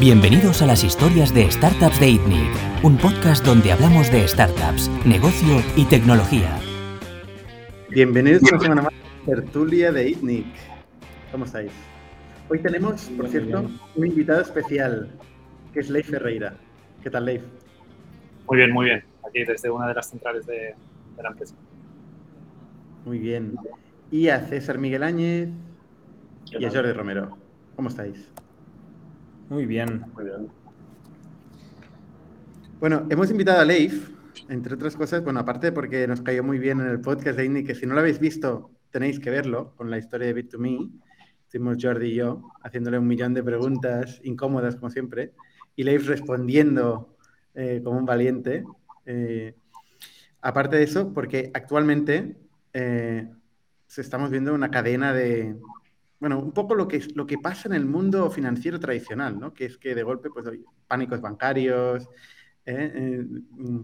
Bienvenidos a las historias de Startups de ITNIC, un podcast donde hablamos de startups, negocio y tecnología. Bienvenidos una semana más a Tertulia de ITNIC. ¿Cómo estáis? Hoy tenemos, por cierto, un invitado especial, que es Leif Ferreira. ¿Qué tal, Leif? Muy bien, muy bien. Aquí desde una de las centrales de, de la empresa. Muy bien. Y a César Miguel Áñez y a Jordi Romero. ¿Cómo estáis? Muy bien. Muy bien. Bueno, hemos invitado a Leif, entre otras cosas, bueno, aparte porque nos cayó muy bien en el podcast de INNIC, que si no lo habéis visto, tenéis que verlo, con la historia de Bit2Me. Estuvimos Jordi y yo haciéndole un millón de preguntas incómodas, como siempre, y Leif respondiendo eh, como un valiente. Eh, aparte de eso, porque actualmente eh, estamos viendo una cadena de, bueno, un poco lo que, lo que pasa en el mundo financiero tradicional, ¿no? Que es que de golpe, pues, hay pánicos bancarios, ¿eh? Eh, mm,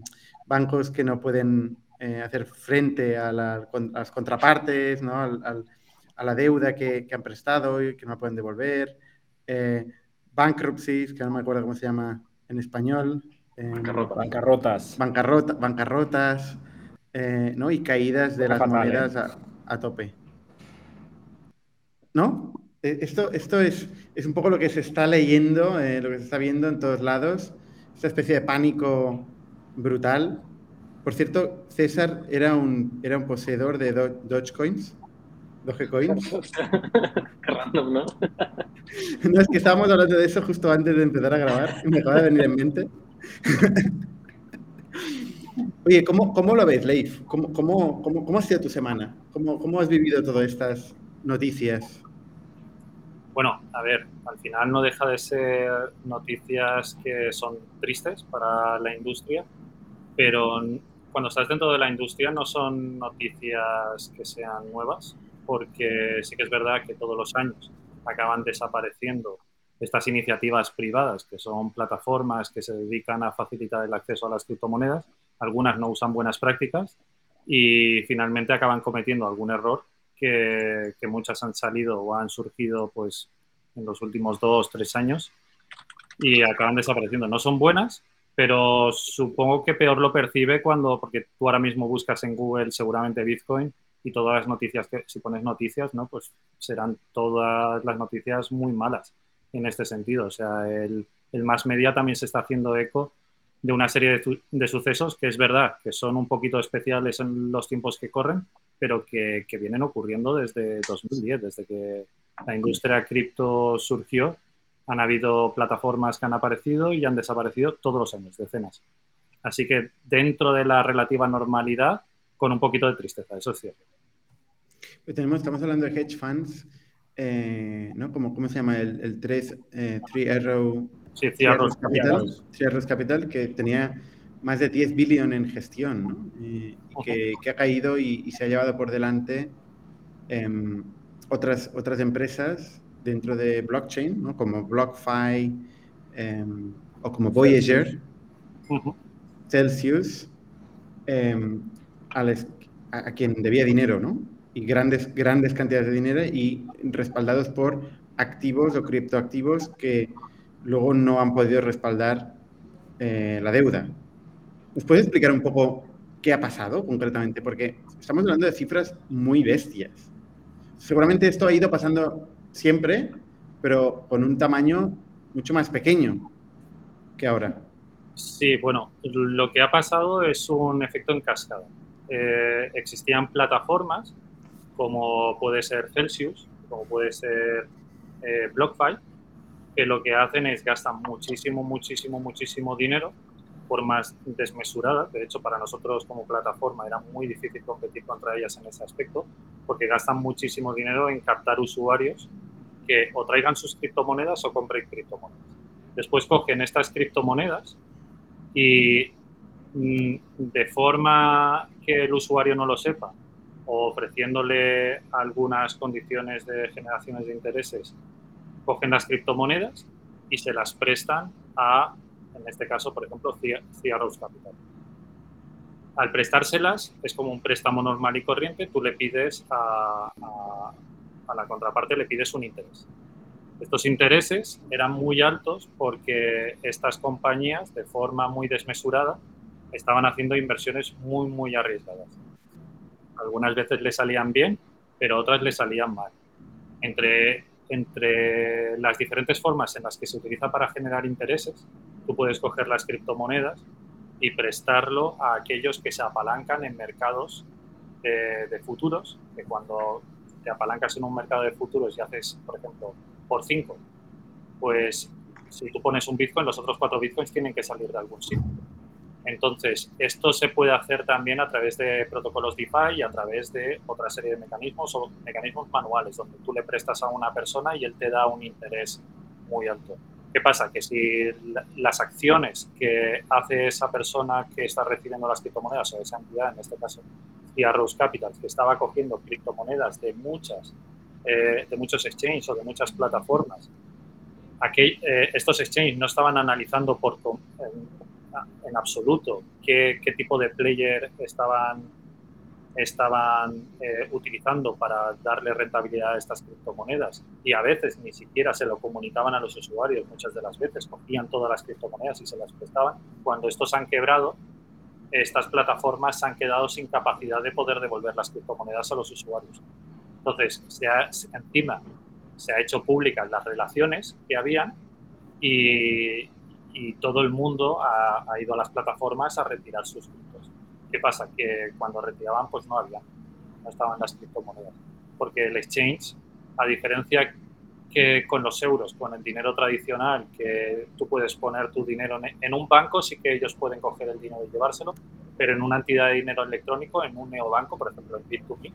bancos que no pueden eh, hacer frente a, la, a, las contrapartes, ¿no? Al, al, a la deuda que, que, han prestado y que no pueden devolver, bankruptcies, que no me acuerdo cómo se llama en español. Bancarrota. Bancarrotas. Bancarrota, bancarrotas, ¿no? Y caídas de las fatal, monedas a, a tope. ¿No? Esto, esto es, es, un poco lo que se está leyendo, eh, lo que se está viendo en todos lados, esta especie de pánico brutal. Por cierto, César era un, era un poseedor de Do Dogecoins, Dogecoins. Random, ¿no? no, es que estábamos hablando de eso justo antes de empezar a grabar y me acaba de venir en mente. Oye, ¿cómo, ¿cómo, lo ves, Leif? ¿Cómo, cómo, cómo, cómo ha sido tu semana? ¿Cómo, ¿Cómo has vivido todas estas noticias? Bueno, a ver, al final no deja de ser noticias que son tristes para la industria, pero cuando estás dentro de la industria no son noticias que sean nuevas, porque sí que es verdad que todos los años acaban desapareciendo estas iniciativas privadas, que son plataformas que se dedican a facilitar el acceso a las criptomonedas. Algunas no usan buenas prácticas y finalmente acaban cometiendo algún error que, muchas han salido o han surgido pues, en los últimos dos, tres años y acaban desapareciendo. No son buenas, pero supongo que peor lo percibe cuando, porque tú ahora mismo buscas en Google seguramente Bitcoin y todas las noticias que, si pones noticias, ¿no? Pues serán todas las noticias muy malas en este sentido. O sea, el, el más media también se está haciendo eco de una serie de, de, sucesos que es verdad que son un poquito especiales en los tiempos que corren, pero que, que, vienen ocurriendo desde 2010, desde que la industria cripto surgió. Han habido plataformas que han aparecido y han desaparecido todos los años, decenas. Así que dentro de la relativa normalidad, con un poquito de tristeza, eso es cierto. Pues tenemos, estamos hablando de hedge funds, eh, ¿no? Como, ¿Cómo se llama? El, el 3, eh, Three Arrow Sí, Arrows Capital, Capital, Capital, que tenía más de 10 billones en gestión, ¿no? y, y que, que, ha caído y, y, se ha llevado por delante eh, otras, otras empresas dentro de blockchain, ¿no? como BlockFi eh, o como Voyager, uh -huh. Celsius, eh, a, les, a, a, quien debía dinero, ¿no? Y grandes, grandes cantidades de dinero y respaldados por activos o criptoactivos que luego no han podido respaldar eh, la deuda. ¿Nos puedes explicar un poco qué ha pasado concretamente? Porque estamos hablando de cifras muy bestias. Seguramente esto ha ido pasando siempre, pero con un tamaño mucho más pequeño que ahora. Sí, bueno, lo que ha pasado es un efecto en cascada. Eh, existían plataformas como puede ser Celsius, como puede ser eh, BlockFi, que lo que hacen es gastan muchísimo, muchísimo, muchísimo dinero formas desmesuradas. De hecho, para nosotros como plataforma era muy difícil competir contra ellas en ese aspecto, porque gastan muchísimo dinero en captar usuarios que o traigan sus criptomonedas o compren criptomonedas. Después cogen estas criptomonedas y mm, de forma que el usuario no lo sepa, o ofreciéndole algunas condiciones de generaciones de intereses, cogen las criptomonedas y se las prestan a en este caso, por ejemplo, Ciarros Capital. Al prestárselas, es como un préstamo normal y corriente, tú le pides a, a, a, la contraparte, le pides un interés. Estos intereses eran muy altos porque estas compañías, de forma muy desmesurada, estaban haciendo inversiones muy, muy arriesgadas. Algunas veces le salían bien, pero otras le salían mal. Entre, entre las diferentes formas en las que se utiliza para generar intereses, tú puedes coger las criptomonedas y prestarlo a aquellos que se apalancan en mercados de, futuros, que cuando te apalancas en un mercado de futuros y haces, por ejemplo, por 5, pues si tú pones un Bitcoin, los otros cuatro Bitcoins tienen que salir de algún sitio. Entonces, esto se puede hacer también a través de protocolos DeFi y a través de otra serie de mecanismos o mecanismos manuales, donde tú le prestas a una persona y él te da un interés muy alto. ¿Qué pasa? Que si las acciones que hace esa persona que está recibiendo las criptomonedas o esa entidad, en este caso, y Rose Capital, que estaba cogiendo criptomonedas de muchas, eh, de muchos exchanges o de muchas plataformas, aquí, eh, estos exchanges no estaban analizando por, en absoluto qué, qué tipo de player estaban, estaban eh, utilizando para darle rentabilidad a estas criptomonedas. Y a veces ni siquiera se lo comunicaban a los usuarios, muchas de las veces cogían todas las criptomonedas y se las prestaban. Cuando estos han quebrado, estas plataformas se han quedado sin capacidad de poder devolver las criptomonedas a los usuarios. Entonces, se ha, encima se ha hecho públicas las relaciones que habían y, y todo el mundo ha, ido a las plataformas a retirar sus criptos. ¿Qué pasa? Que cuando retiraban, pues no había, no estaban las criptomonedas. Porque el exchange, a diferencia que con los euros, con el dinero tradicional, que tú puedes poner tu dinero en un banco, sí que ellos pueden coger el dinero y llevárselo, pero en una entidad de dinero electrónico, en un neobanco, por ejemplo, en Bit2Me,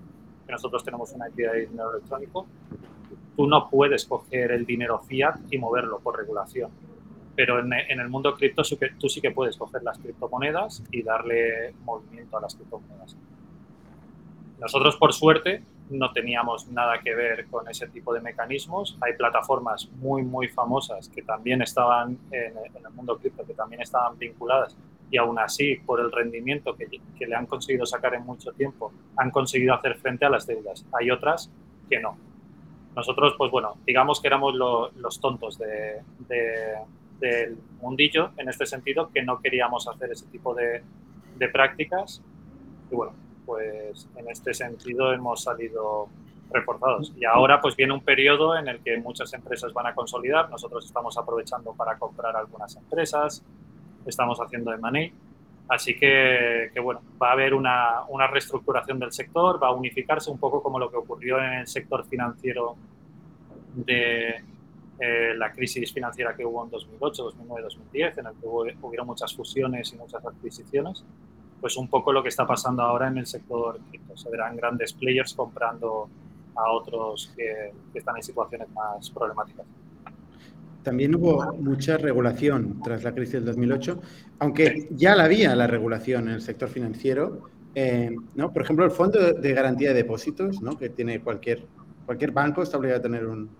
que nosotros tenemos una entidad de dinero electrónico, tú no puedes coger el dinero fiat y moverlo por regulación pero en, el mundo cripto tú sí que puedes coger las criptomonedas y darle movimiento a las criptomonedas. Nosotros, por suerte, no teníamos nada que ver con ese tipo de mecanismos. Hay plataformas muy, muy famosas que también estaban en, el mundo cripto, que también estaban vinculadas y aún así, por el rendimiento que, le han conseguido sacar en mucho tiempo, han conseguido hacer frente a las deudas. Hay otras que no. Nosotros, pues bueno, digamos que éramos los tontos de, del mundillo en este sentido, que no queríamos hacer ese tipo de, de prácticas. Y bueno, pues en este sentido hemos salido reforzados. Y ahora pues viene un periodo en el que muchas empresas van a consolidar. Nosotros estamos aprovechando para comprar algunas empresas, estamos haciendo M&A. Así que, que, bueno, va a haber una, una, reestructuración del sector, va a unificarse un poco como lo que ocurrió en el sector financiero de, eh, la crisis financiera que hubo en 2008, 2009, 2010, en el que hubo, hubieron muchas fusiones y muchas adquisiciones, pues un poco lo que está pasando ahora en el sector cripto. Se verán grandes players comprando a otros que, están en situaciones más problemáticas. También hubo mucha regulación tras la crisis del 2008, aunque ya la había la regulación en el sector financiero. Eh, ¿no? Por ejemplo, el Fondo de Garantía de Depósitos, ¿no? que tiene cualquier, cualquier banco, está obligado a tener un,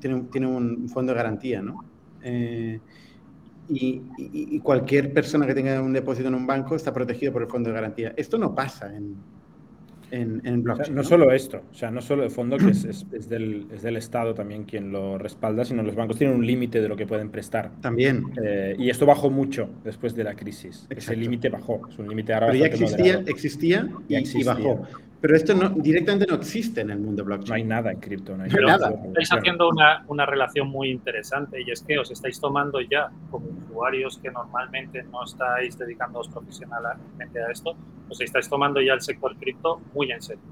tiene, tiene un fondo de garantía, ¿no? Eh, y, cualquier persona que tenga un depósito en un banco está protegido por el fondo de garantía. Esto no pasa en, en, blockchain. no, solo esto, o sea, no solo el fondo que es, es, del, es, del, Estado también quien lo respalda, sino los bancos tienen un límite de lo que pueden prestar. También. Eh, y esto bajó mucho después de la crisis. Ese límite bajó. Es un límite ahora. Pero ya existía, existía, y, bajó. Pero esto no, directamente no existe en el mundo blockchain. No hay nada en cripto, no hay nada. Estáis haciendo una, una, relación muy interesante y es que os estáis tomando ya como usuarios que normalmente no estáis dedicándoos profesionalmente a esto, os estáis tomando ya el sector cripto muy en serio.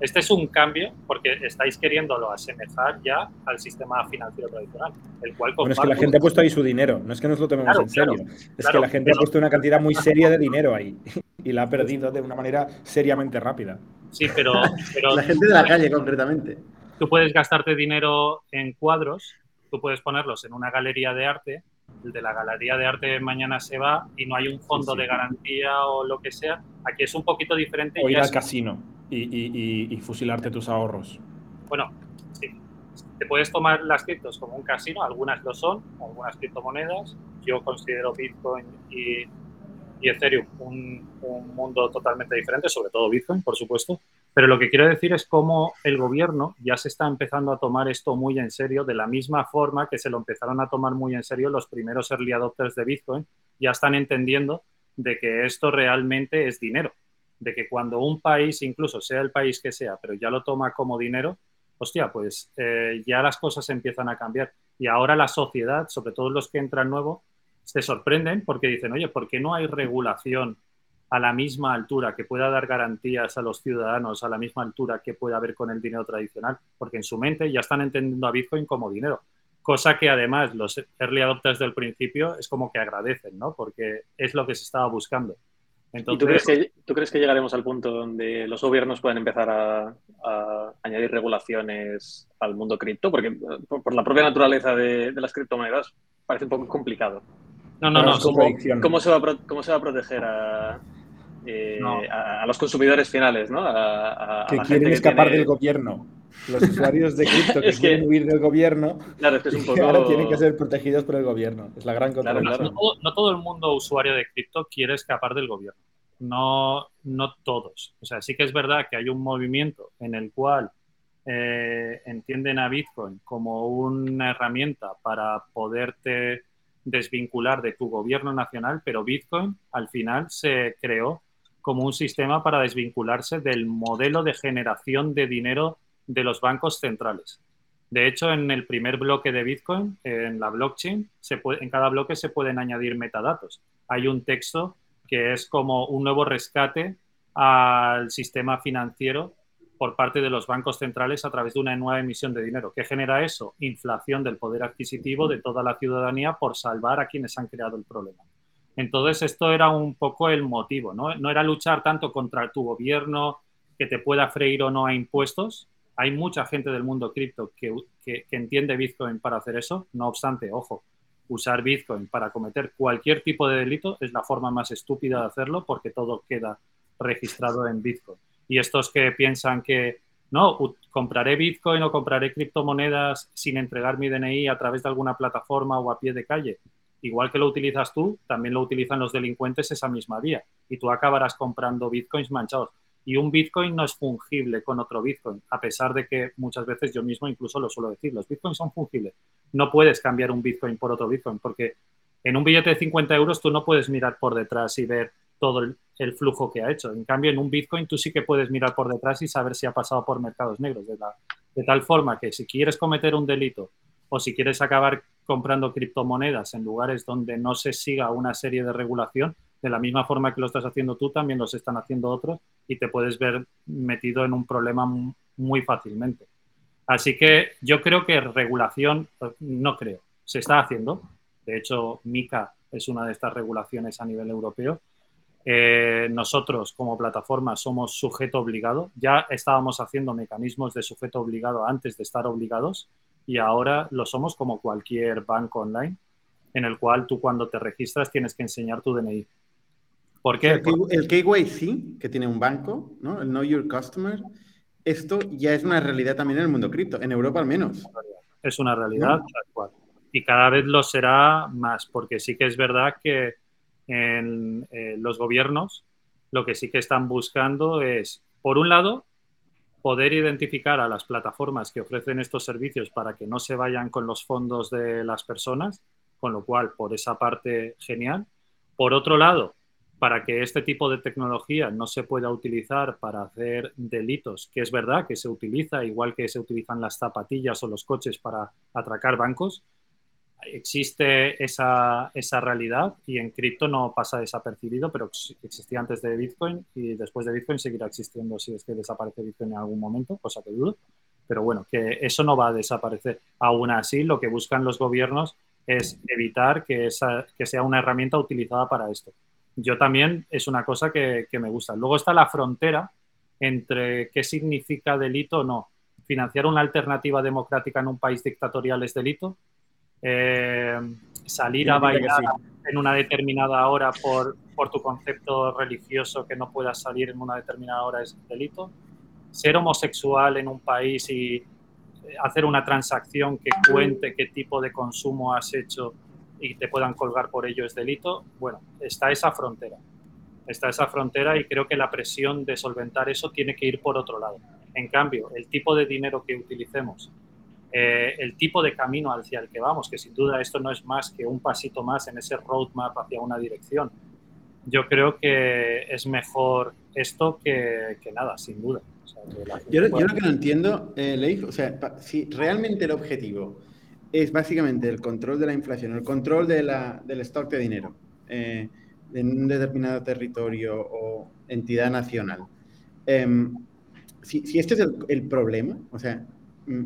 Este es un cambio porque estáis queriéndolo asemejar ya al sistema financiero tradicional, el cual bueno, es que la gente ha puesto ahí su dinero, no es que nos lo tomemos en serio, es que la gente ha puesto una cantidad muy seria de dinero ahí y la ha perdido de una manera seriamente rápida. Sí, pero, pero la gente de la calle concretamente. Tú puedes gastarte dinero en cuadros, tú puedes ponerlos en una galería de arte el de la galería de arte mañana se va y no hay un fondo de garantía o lo que sea. Aquí es un poquito diferente. O ir al casino y, fusilarte tus ahorros. Bueno, sí. Te puedes tomar las criptos como un casino, algunas lo son, algunas criptomonedas. Yo considero Bitcoin y, Ethereum un, mundo totalmente diferente, sobre todo Bitcoin, por supuesto. Pero lo que quiero decir es cómo el gobierno ya se está empezando a tomar esto muy en serio, de la misma forma que se lo empezaron a tomar muy en serio los primeros early adopters de Bitcoin, ya están entendiendo de que esto realmente es dinero, de que cuando un país, incluso sea el país que sea, pero ya lo toma como dinero, hostia, pues eh, ya las cosas empiezan a cambiar. Y ahora la sociedad, sobre todo los que entran nuevo, se sorprenden porque dicen, oye, ¿por qué no hay regulación a la misma altura, que pueda dar garantías a los ciudadanos a la misma altura que puede haber con el dinero tradicional, porque en su mente ya están entendiendo a Bitcoin como dinero, cosa que además los early adopters del principio es como que agradecen, ¿no? Porque es lo que se estaba buscando. Entonces, ¿Y tú crees, que, tú crees que llegaremos al punto donde los gobiernos pueden empezar a, añadir regulaciones al mundo cripto? Porque por, la propia naturaleza de, las criptomonedas parece un poco complicado. No, no, no. ¿Cómo, se va ¿Cómo se va a proteger a, eh, a, los consumidores finales, ¿no? que quieren escapar del gobierno. Los usuarios de cripto que, quieren huir del gobierno, claro, es un poco... ahora tienen que ser protegidos por el gobierno. Es la gran contradicción. no, todo, el mundo usuario de cripto quiere escapar del gobierno. No, no todos. O sea, sí que es verdad que hay un movimiento en el cual eh, entienden a Bitcoin como una herramienta para poderte desvincular de tu gobierno nacional, pero Bitcoin al final se creó como un sistema para desvincularse del modelo de generación de dinero de los bancos centrales. De hecho, en el primer bloque de Bitcoin, en la blockchain, en cada bloque se pueden añadir metadatos. Hay un texto que es como un nuevo rescate al sistema financiero por parte de los bancos centrales a través de una nueva emisión de dinero. ¿Qué genera eso? Inflación del poder adquisitivo de toda la ciudadanía por salvar a quienes han creado el problema. Entonces, esto era un poco el motivo, ¿no? No era luchar tanto contra tu gobierno que te pueda freír o no a impuestos. Hay mucha gente del mundo cripto que, entiende Bitcoin para hacer eso. No obstante, ojo, usar Bitcoin para cometer cualquier tipo de delito es la forma más estúpida de hacerlo porque todo queda registrado en Bitcoin. Y estos que piensan que no, compraré Bitcoin o compraré criptomonedas sin entregar mi DNI a través de alguna plataforma o a pie de calle, igual que lo utilizas tú, también lo utilizan los delincuentes esa misma vía. Y tú acabarás comprando bitcoins manchados. Y un bitcoin no es fungible con otro bitcoin, a pesar de que muchas veces yo mismo incluso lo suelo decir, los bitcoins son fungibles. No puedes cambiar un bitcoin por otro bitcoin, porque en un billete de 50 euros tú no puedes mirar por detrás y ver todo el, flujo que ha hecho. En cambio, en un bitcoin tú sí que puedes mirar por detrás y saber si ha pasado por mercados negros. De, de tal forma que si quieres cometer un delito o si quieres acabar comprando criptomonedas en lugares donde no se siga una serie de regulación, de la misma forma que lo estás haciendo tú, también los están haciendo otros y te puedes ver metido en un problema muy fácilmente. Así que yo creo que regulación, no creo, se está haciendo. De hecho, MICA es una de estas regulaciones a nivel europeo. Eh, nosotros como plataforma somos sujeto obligado. Ya estábamos haciendo mecanismos de sujeto obligado antes de estar obligados y ahora lo somos como cualquier banco online, en el cual tú cuando te registras tienes que enseñar tu DNI. ¿Por qué? el KYC, que tiene un banco, ¿no? el Know Your Customer, esto ya es una realidad también en el mundo cripto, en Europa al menos. Es una realidad, tal cual. Y cada vez lo será más, porque sí que es verdad que en eh, los gobiernos lo que sí que están buscando es, por un lado, poder identificar a las plataformas que ofrecen estos servicios para que no se vayan con los fondos de las personas, con lo cual, por esa parte, genial. Por otro lado, para que este tipo de tecnología no se pueda utilizar para hacer delitos, que es verdad que se utiliza, igual que se utilizan las zapatillas o los coches para atracar bancos, existe esa, esa, realidad y en cripto no pasa desapercibido, pero existía antes de Bitcoin y después de Bitcoin seguirá existiendo si es que desaparece Bitcoin en algún momento, cosa que dudo. Pero bueno, que eso no va a desaparecer. Aún así, lo que buscan los gobiernos es evitar que, esa, que sea una herramienta utilizada para esto. Yo también es una cosa que, que me gusta. Luego está la frontera entre qué significa delito o no. Financiar una alternativa democrática en un país dictatorial es delito eh, salir a bailar en una determinada hora por, por tu concepto religioso que no puedas salir en una determinada hora es delito. Ser homosexual en un país y eh, hacer una transacción que cuente qué tipo de consumo has hecho y te puedan colgar por ello es delito, bueno, está esa frontera. Está esa frontera y creo que la presión de solventar eso tiene que ir por otro lado. En cambio, el tipo de dinero que utilicemos, eh, el tipo de camino hacia el que vamos, que sin duda esto no es más que un pasito más en ese roadmap hacia una dirección, yo creo que es mejor esto que, nada, sin duda. yo, lo que no entiendo, eh, Leif, o sea, si realmente el objetivo es básicamente el control de la inflación, el control de la, del stock de dinero eh, en un determinado territorio o entidad nacional, em, si, si, este es el, problema, o sea, mm,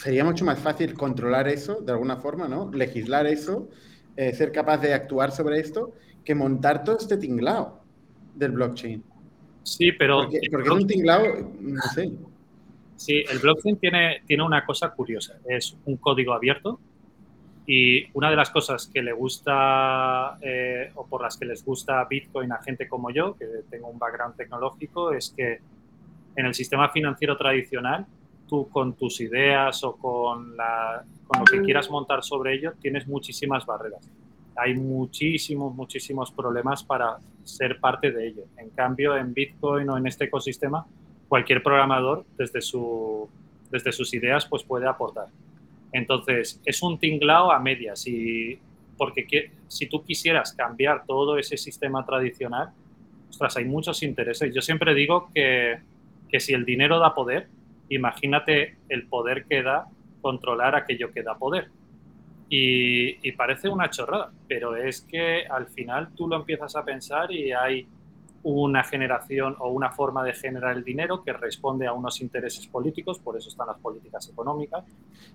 sería mucho más fácil controlar eso de alguna forma, ¿no? Legislar eso, eh, ser capaz de actuar sobre esto que montar todo este tinglao del blockchain. Sí, pero... Porque, es un tinglao, no sé. Sí, el blockchain tiene, tiene una cosa curiosa. Es un código abierto y una de las cosas que le gusta eh, o por las que les gusta Bitcoin a gente como yo, que tengo un background tecnológico, es que en el sistema financiero tradicional, tú con tus ideas o con, la, con lo que quieras montar sobre ello, tienes muchísimas barreras hay muchísimos, muchísimos problemas para ser parte de ello. En cambio, en Bitcoin o en este ecosistema, cualquier programador desde, su, desde sus ideas pues puede aportar. Entonces, es un tinglao a medias y porque si tú quisieras cambiar todo ese sistema tradicional, ostras, hay muchos intereses. Yo siempre digo que, que si el dinero da poder, imagínate el poder que da controlar aquello que da poder. Y, parece una chorrada, pero es que al final tú lo empiezas a pensar y hay una generación o una forma de generar el dinero que responde a unos intereses políticos, por eso están las políticas económicas.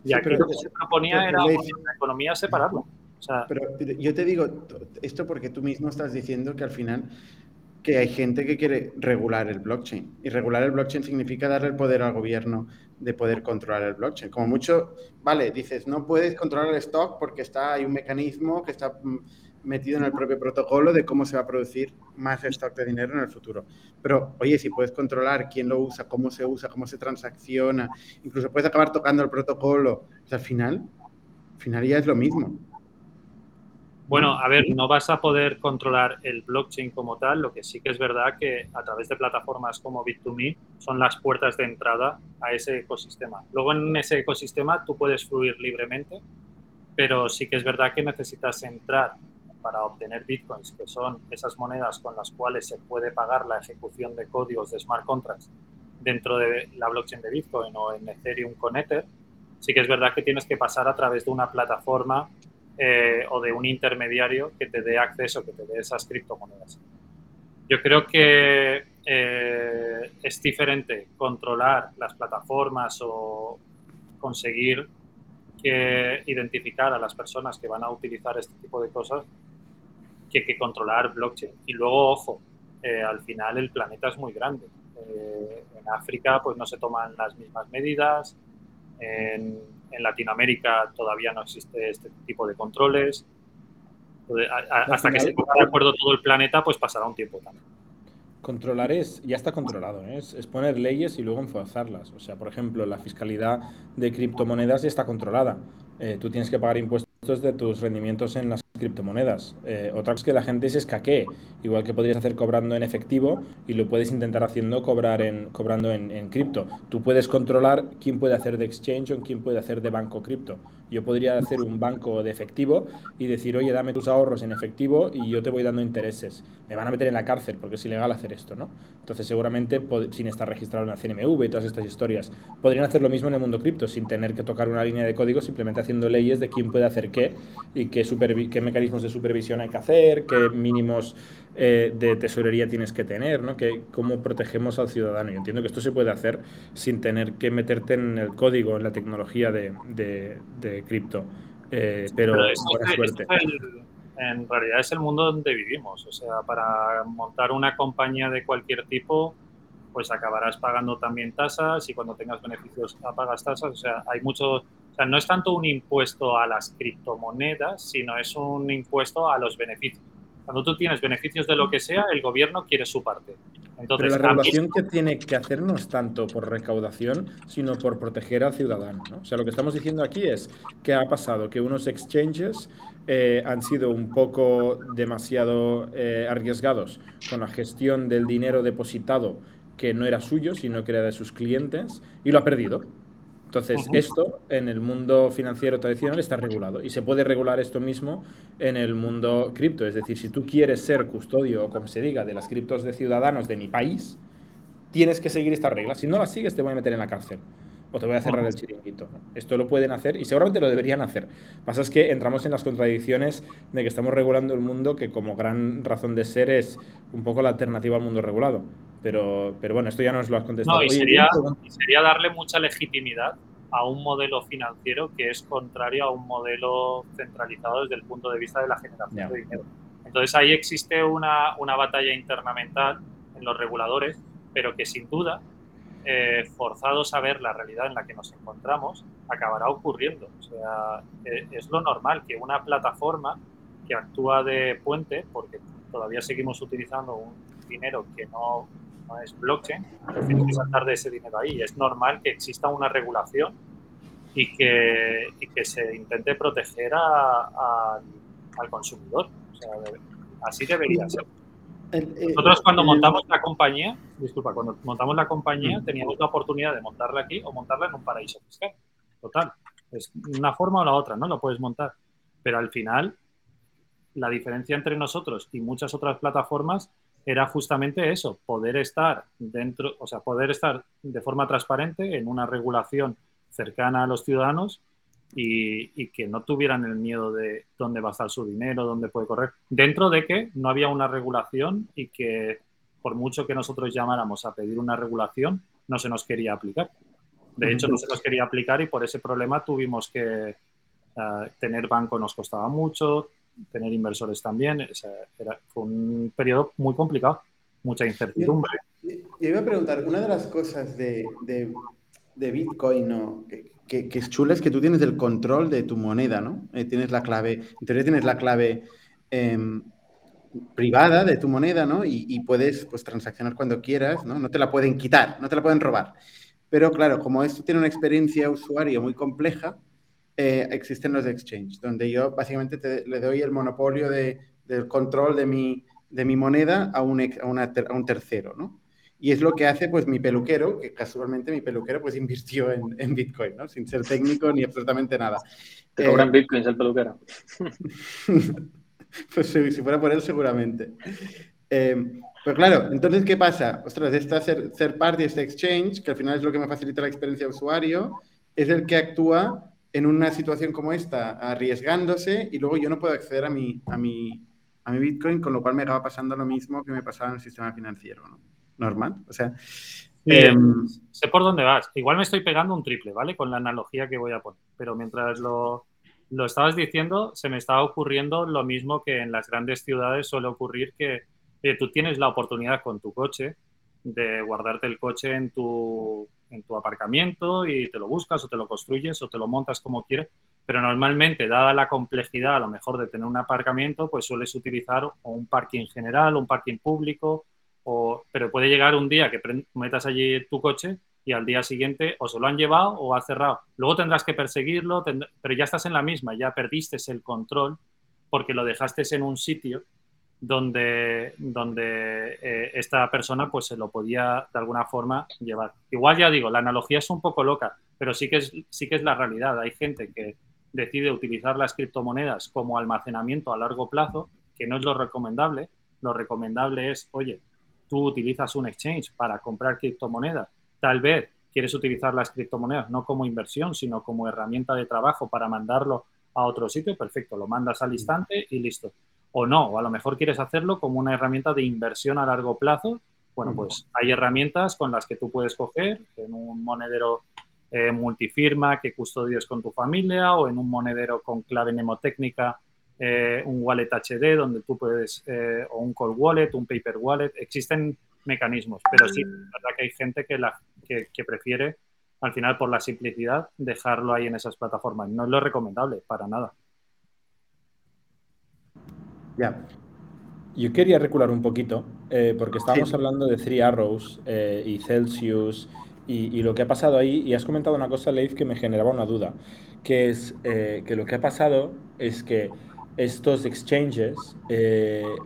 Y aquí lo que se proponía era la economía separarlo. pero yo te digo esto porque tú mismo estás diciendo que al final que hay gente que quiere regular el blockchain. Y regular el blockchain significa darle el poder al gobierno de poder controlar el blockchain. Como mucho, vale, dices, no puedes controlar el stock porque está, hay un mecanismo que está mm, metido en el propio protocolo de cómo se va a producir más stock de dinero en el futuro. Pero, oye, si puedes controlar quién lo usa, cómo se usa, cómo se transacciona, incluso puedes acabar tocando el protocolo, pues al final, al final ya es lo mismo. Bueno, a ver, no vas a poder controlar el blockchain como tal, lo que sí que es verdad que a través de plataformas como Bit2Me son las puertas de entrada a ese ecosistema. Luego en ese ecosistema tú puedes fluir libremente, pero sí que es verdad que necesitas entrar para obtener bitcoins, que son esas monedas con las cuales se puede pagar la ejecución de códigos de smart contracts dentro de la blockchain de Bitcoin o en Ethereum con Ether, sí que es verdad que tienes que pasar a través de una plataforma eh, o de un intermediario que te dé acceso, que te dé esas criptomonedas. Yo creo que eh, es diferente controlar las plataformas o conseguir que identificar a las personas que van a utilizar este tipo de cosas que, que controlar blockchain. Y luego, ojo, eh, al final el planeta es muy grande. en África pues no se toman las mismas medidas, en en Latinoamérica todavía no existe este tipo de controles. hasta que se ponga de acuerdo todo el planeta, pues pasará un tiempo también. Controlar es, ya está controlado, ¿eh? es, poner leyes y luego enforzarlas. O sea, por ejemplo, la fiscalidad de criptomonedas ya está controlada. Eh, tú tienes que pagar impuestos de tus rendimientos en las criptomonedas. Eh, otra cosa es que la gente se escaquee, igual que podrías hacer cobrando en efectivo y lo puedes intentar haciendo cobrar en, cobrando en, en cripto. Tú puedes controlar quién puede hacer de exchange o quién puede hacer de banco cripto. Yo podría hacer un banco de efectivo y decir, oye, dame tus ahorros en efectivo y yo te voy dando intereses. Me van a meter en la cárcel porque es ilegal hacer esto, ¿no? Entonces, seguramente, sin estar registrado en la CNMV y todas estas historias, podrían hacer lo mismo en el mundo cripto, sin tener que tocar una línea de código, simplemente haciendo leyes de quién puede hacer qué y qué, qué mecanismos de supervisión hay que hacer, qué mínimos eh, de tesorería tienes que tener, ¿no? Que, cómo protegemos al ciudadano. Yo entiendo que esto se puede hacer sin tener que meterte en el código, en la tecnología de, de, cripto. Eh, pero, buena suerte. en realidad es el mundo donde vivimos. O sea, para montar una compañía de cualquier tipo, pues acabarás pagando también tasas y cuando tengas beneficios pagas tasas. O sea, hay mucho, o sea, no es tanto un impuesto a las criptomonedas, sino es un impuesto a los beneficios. Cuando tú tienes beneficios de lo que sea, el gobierno quiere su parte. Entonces, Pero la regulación que tiene que hacer no es tanto por recaudación, sino por proteger al ciudadano. ¿no? O sea, lo que estamos diciendo aquí es que ha pasado que unos exchanges eh, han sido un poco demasiado eh, arriesgados con la gestión del dinero depositado que no era suyo, sino que era de sus clientes, y lo ha perdido. Entonces, esto en el mundo financiero tradicional está regulado y se puede regular esto mismo en el mundo cripto. Es decir, si tú quieres ser custodio o como se diga de las criptos de ciudadanos de mi país, tienes que seguir estas reglas. Si no las sigues, te voy a meter en la cárcel o te voy a cerrar el chiringuito. Esto lo pueden hacer y seguramente lo deberían hacer. Pasa es que entramos en las contradicciones de que estamos regulando el mundo que como gran razón de ser es un poco la alternativa al mundo regulado. Pero, pero bueno, esto ya nos lo has contestado. No, y sería, y sería darle mucha legitimidad a un modelo financiero que es contrario a un modelo centralizado desde el punto de vista de la generación de dinero. Entonces ahí existe una, una, batalla internamental en los reguladores, pero que sin duda, eh, forzados a ver la realidad en la que nos encontramos, acabará ocurriendo. O sea, eh, es lo normal que una plataforma que actúa de puente, porque todavía seguimos utilizando un dinero que no no es blockchain, tienes que saltar de ese dinero ahí. Es normal que exista una regulación y que, y que se intente proteger a, al consumidor. O sea, así debería ser. Nosotros cuando montamos la compañía, disculpa, cuando montamos la compañía teníamos la oportunidad de montarla aquí o montarla en un paraíso fiscal. Total. Es una forma o la otra, ¿no? Lo puedes montar. Pero al final, la diferencia entre nosotros y muchas otras plataformas era justamente eso, poder estar dentro, o sea, poder estar de forma transparente en una regulación cercana a los ciudadanos y, que no tuvieran el miedo de dónde va a estar su dinero, dónde puede correr, dentro de que no había una regulación y que por mucho que nosotros llamáramos a pedir una regulación, no se nos quería aplicar. De hecho, no se nos quería aplicar y por ese problema tuvimos que eh, tener banco nos costaba mucho, tener inversores también. era, fue un periodo muy complicado, mucha incertidumbre. Yo, iba a preguntar, una de las cosas de, de, Bitcoin ¿no? que, es chula es que tú tienes el control de tu moneda, ¿no? Eh, tienes la clave, en tienes la clave em, privada de tu moneda, ¿no? Y, y, puedes pues, transaccionar cuando quieras, ¿no? No te la pueden quitar, no te la pueden robar. Pero claro, como esto tiene una experiencia usuario muy compleja, eh, existen los exchanges, donde yo básicamente le doy el monopolio de, del control de mi, de mi moneda a un, a, un tercero, ¿no? Y es lo que hace pues mi peluquero, que casualmente mi peluquero pues invirtió en, en Bitcoin, ¿no? Sin ser técnico ni absolutamente nada. Te cobran eh, Bitcoins el peluquero. pues si, fuera por él seguramente. Eh, pues claro, entonces, ¿qué pasa? Ostras, esta parte de este exchange, que al final es lo que me facilita la experiencia de usuario, es el que actúa en una situación como esta, arriesgándose y luego yo no puedo acceder a mi, a mi, a mi Bitcoin, con lo cual me acaba pasando lo mismo que me pasaba en el sistema financiero, ¿no? Normal, o sea... Em, sé por dónde vas. Igual me estoy pegando un triple, ¿vale? Con la analogía que voy a poner. Pero mientras lo, lo estabas diciendo, se me estaba ocurriendo lo mismo que en las grandes ciudades suele ocurrir que tú tienes la oportunidad con tu coche de guardarte el coche en tu, en tu aparcamiento y te lo buscas o te lo construyes o te lo montas como quieres, pero normalmente, dada la complejidad a lo mejor de tener un aparcamiento, pues sueles utilizar un parking general, un parking público, o, pero puede llegar un día que metas allí tu coche y al día siguiente o se lo han llevado o ha cerrado. Luego tendrás que perseguirlo, pero ya estás en la misma, ya perdiste el control porque lo dejaste en un sitio donde, donde eh, esta persona pues se lo podía de alguna forma llevar. Igual ya digo, la analogía es un poco loca, pero sí que es, sí que es la realidad. Hay gente que decide utilizar las criptomonedas como almacenamiento a largo plazo, que no es lo recomendable. Lo recomendable es, oye, tú utilizas un exchange para comprar criptomonedas, tal vez quieres utilizar las criptomonedas no como inversión, sino como herramienta de trabajo para mandarlo a otro sitio, perfecto, lo mandas al instante y listo o no, o a lo mejor quieres hacerlo como una herramienta de inversión a largo plazo. Bueno, pues hay herramientas con las que tú puedes coger en un monedero eh, multifirma que custodies con tu familia o en un monedero con clave mnemotécnica, eh, un wallet HD donde tú puedes, eh, o un cold wallet, un paper wallet. Existen mecanismos, pero sí, es verdad que hay gente que, la, que, que prefiere, al final, por la simplicidad, dejarlo ahí en esas plataformas. No es lo recomendable, para nada. Ya. Yo quería recular un poquito, eh, porque estábamos hablando de Three Arrows eh, y Celsius y, lo que ha pasado ahí, y has comentado una cosa, Leif, que me generaba una duda, que es eh, que lo que ha pasado es que estos exchanges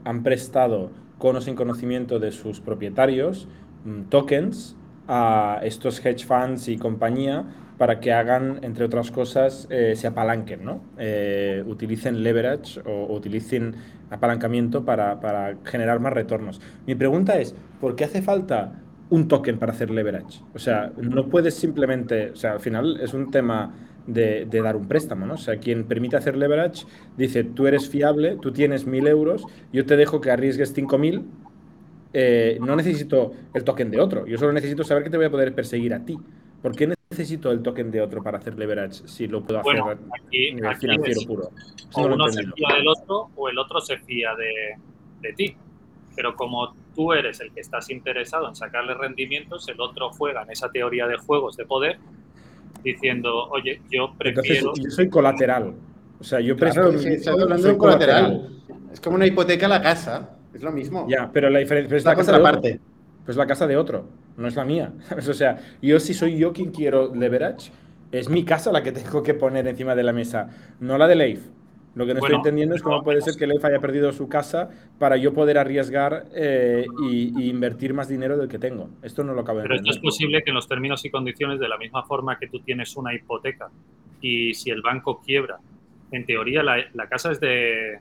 han prestado con o sin conocimiento de sus propietarios mm, tokens a estos hedge funds y compañía para que hagan, entre otras cosas, eh, se apalanquen, ¿no? Eh, utilicen leverage o, utilicen apalancamiento para, para, generar más retornos. Mi pregunta es, ¿por qué hace falta un token para hacer leverage? O sea, no puedes simplemente, o sea, al final es un tema de, de, dar un préstamo, ¿no? O sea, quien permite hacer leverage dice, tú eres fiable, tú tienes mil euros, yo te dejo que arriesgues cinco mil, eh, no necesito el token de otro, yo solo necesito saber que te voy a poder perseguir a ti. ¿Por qué necesito el token de otro para hacer leverage si lo puedo hacer aquí, financiero puro? o uno se fía del otro o el otro se fía de, de, ti. Pero como tú eres el que estás interesado en sacarle rendimientos, el otro juega en esa teoría de juegos de poder diciendo, oye, yo prefiero... yo soy colateral. O sea, yo presto... hablando de colateral. Es como una hipoteca a la casa. Es lo mismo. Ya, pero la diferencia es la, casa parte. Pues la casa de otro no es la mía. o sea, yo si soy yo quien quiero leverage, es mi casa la que tengo que poner encima de la mesa, no la de Leif. Lo que no estoy entendiendo es cómo puede ser que Leif haya perdido su casa para yo poder arriesgar eh, y, invertir más dinero del que tengo. Esto no lo acabo de Pero esto es posible que en los términos y condiciones, de la misma forma que tú tienes una hipoteca y si el banco quiebra, en teoría la, la casa es de,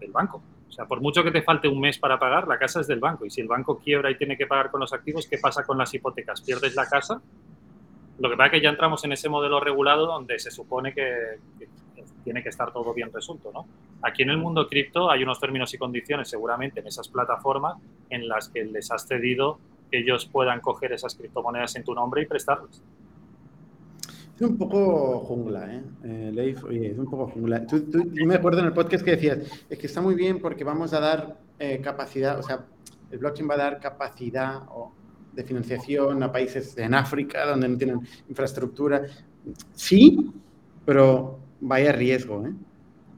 del banco. Sea, por mucho que te falte un mes para pagar, la casa es del banco. Y si el banco quiebra y tiene que pagar con los activos, ¿qué pasa con las hipotecas? ¿Pierdes la casa? Lo que pasa es que ya entramos en ese modelo regulado donde se supone que, tiene que estar todo bien resuelto, ¿no? Aquí en el mundo cripto hay unos términos y condiciones seguramente en esas plataformas en las que les has cedido que ellos puedan coger esas criptomonedas en tu nombre y prestarlas. Es un poco jungla, ¿eh? eh Leif, oye, es un poco jungla. Tú, yo me acuerdo en el podcast que decías, es que está muy bien porque vamos a dar eh, capacidad, o sea, el blockchain va a dar capacidad de financiación a países en África donde no tienen infraestructura. Sí, pero vaya riesgo, ¿eh?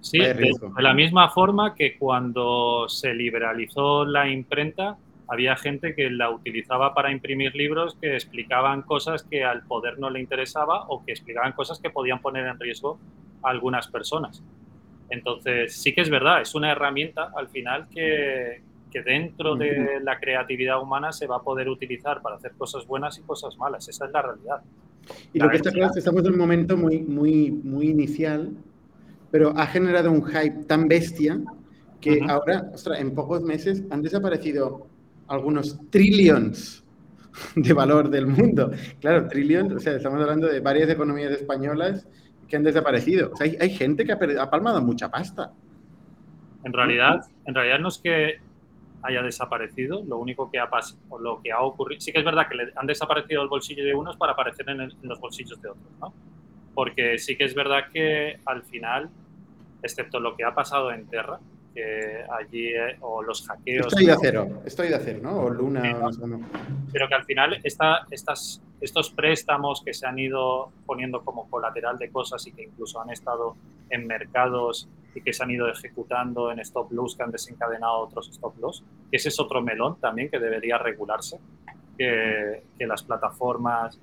Sí, de la misma forma que cuando se liberalizó la imprenta, había gente que la utilizaba para imprimir libros que explicaban cosas que al poder no le interesaba o que explicaban cosas que podían poner en riesgo a algunas personas. Entonces, sí que es verdad, es una herramienta al final que, que dentro de la creatividad humana se va a poder utilizar para hacer cosas buenas y cosas malas. Esa es la realidad. Y lo que está claro es que estamos en un momento muy, muy, muy inicial, pero ha generado un hype tan bestia que ahora, ostras, en pocos meses han desaparecido algunos trillions de valor del mundo. Claro, trillions, o sea, estamos hablando de varias economías españolas que han desaparecido. Sea, hay, gente que ha, ha, palmado mucha pasta. En realidad, en realidad no es que haya desaparecido, lo único que ha pasado, lo que ha ocurrido, sí que es verdad que han desaparecido el bolsillo de unos para aparecer en, en los bolsillos de otros, ¿no? Porque sí que es verdad que al final, excepto lo que ha pasado en Terra, allí, eh, o los hackeos. Estoy de acero, estoy de acero, ¿no? O Luna. Pero que al final esta, estas, estos préstamos que se han ido poniendo como colateral de cosas y que incluso han estado en mercados y que se han ido ejecutando en stop loss, que han desencadenado otros stop loss, ese es otro melón también que debería regularse, que, que las plataformas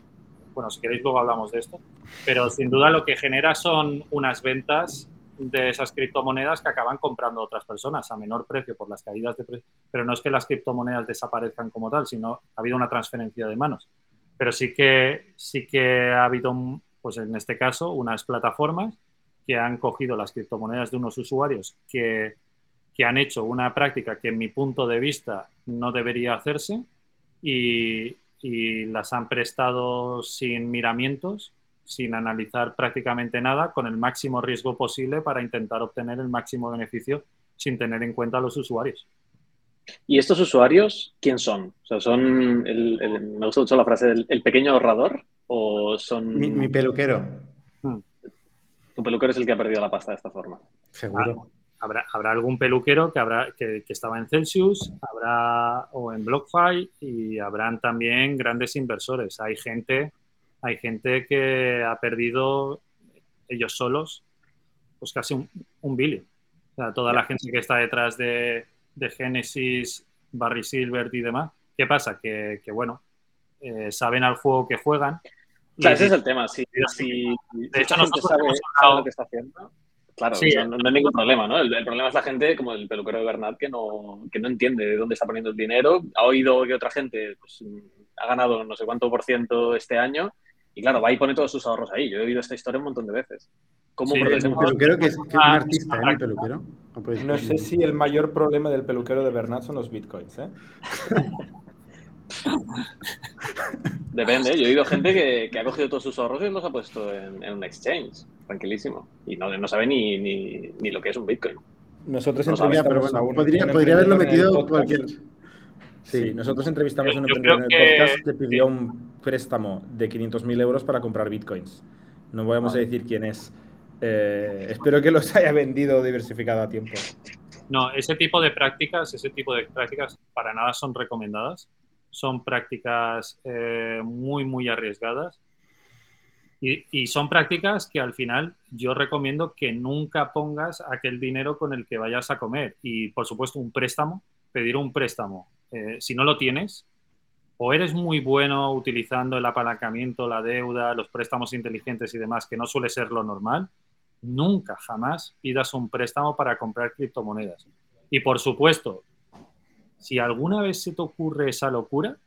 bueno, si queréis luego hablamos de esto, pero sin duda lo que genera son unas ventas de esas criptomonedas que acaban comprando otras personas a menor precio por las caídas de precio. Pero no es que las criptomonedas desaparezcan como tal, sino ha habido una transferencia de manos. Pero sí que, sí que ha habido, pues en este caso, unas plataformas que han cogido las criptomonedas de unos usuarios que, que han hecho una práctica que en mi punto de vista no debería hacerse y, y las han prestado sin miramientos sin analizar prácticamente nada, con el máximo riesgo posible para intentar obtener el máximo beneficio sin tener en cuenta a los usuarios. ¿Y estos usuarios quién son? O sea, ¿son, me gusta mucho la frase del el pequeño ahorrador o son... Mi, peluquero. Hmm. Tu peluquero es el que ha perdido la pasta de esta forma. Seguro. Ah, habrá, habrá, algún peluquero que, habrá, que, que, estaba en Celsius, habrá o en BlockFi y habrán también grandes inversores. Hay gente hay gente que ha perdido ellos solos pues casi un, un O sea, toda la gente que está detrás de, de Genesis, Barry Silver y demás. ¿Qué pasa? Que, bueno, eh, saben al juego que juegan. Claro, ese es el tema. Si, de hecho, no sabe, sabe, lo que está haciendo, claro, no, hay ningún problema, ¿no? El, problema es la gente, como el peluquero de Bernat, que no, que no entiende de dónde está poniendo el dinero. Ha oído que otra gente pues, ha ganado no sé cuánto por ciento este año y claro, va y pone todos sus ahorros ahí. Yo he oído esta historia un montón de veces. ¿Cómo sí, el peluquero que es, un ah, artista, ¿eh? El peluquero. No, sé si el mayor problema del peluquero de Bernat son los bitcoins, ¿eh? Depende, yo he oído gente que, ha cogido todos sus ahorros y los ha puesto en, un exchange, tranquilísimo. Y no, no sabe ni, ni, lo que es un bitcoin. Nosotros entrevistamos pero bueno, podría, podría haberlo metido cualquier... Sí, nosotros entrevistamos a un emprendedor en el podcast que pidió un préstamo de 500.000 euros para comprar bitcoins. No vamos a decir quién es. Eh, espero que los haya vendido o diversificado a tiempo. No, ese tipo de prácticas, ese tipo de prácticas para nada son recomendadas. Son prácticas eh, muy, muy arriesgadas. Y, y, son prácticas que al final yo recomiendo que nunca pongas aquel dinero con el que vayas a comer. Y por supuesto un préstamo, pedir un préstamo. Eh, si no lo tienes, o eres muy bueno utilizando el apalancamiento, la deuda, los préstamos inteligentes y demás, que no suele ser lo normal, nunca, jamás pidas un préstamo para comprar criptomonedas. Y por supuesto, si alguna vez se te ocurre esa locura,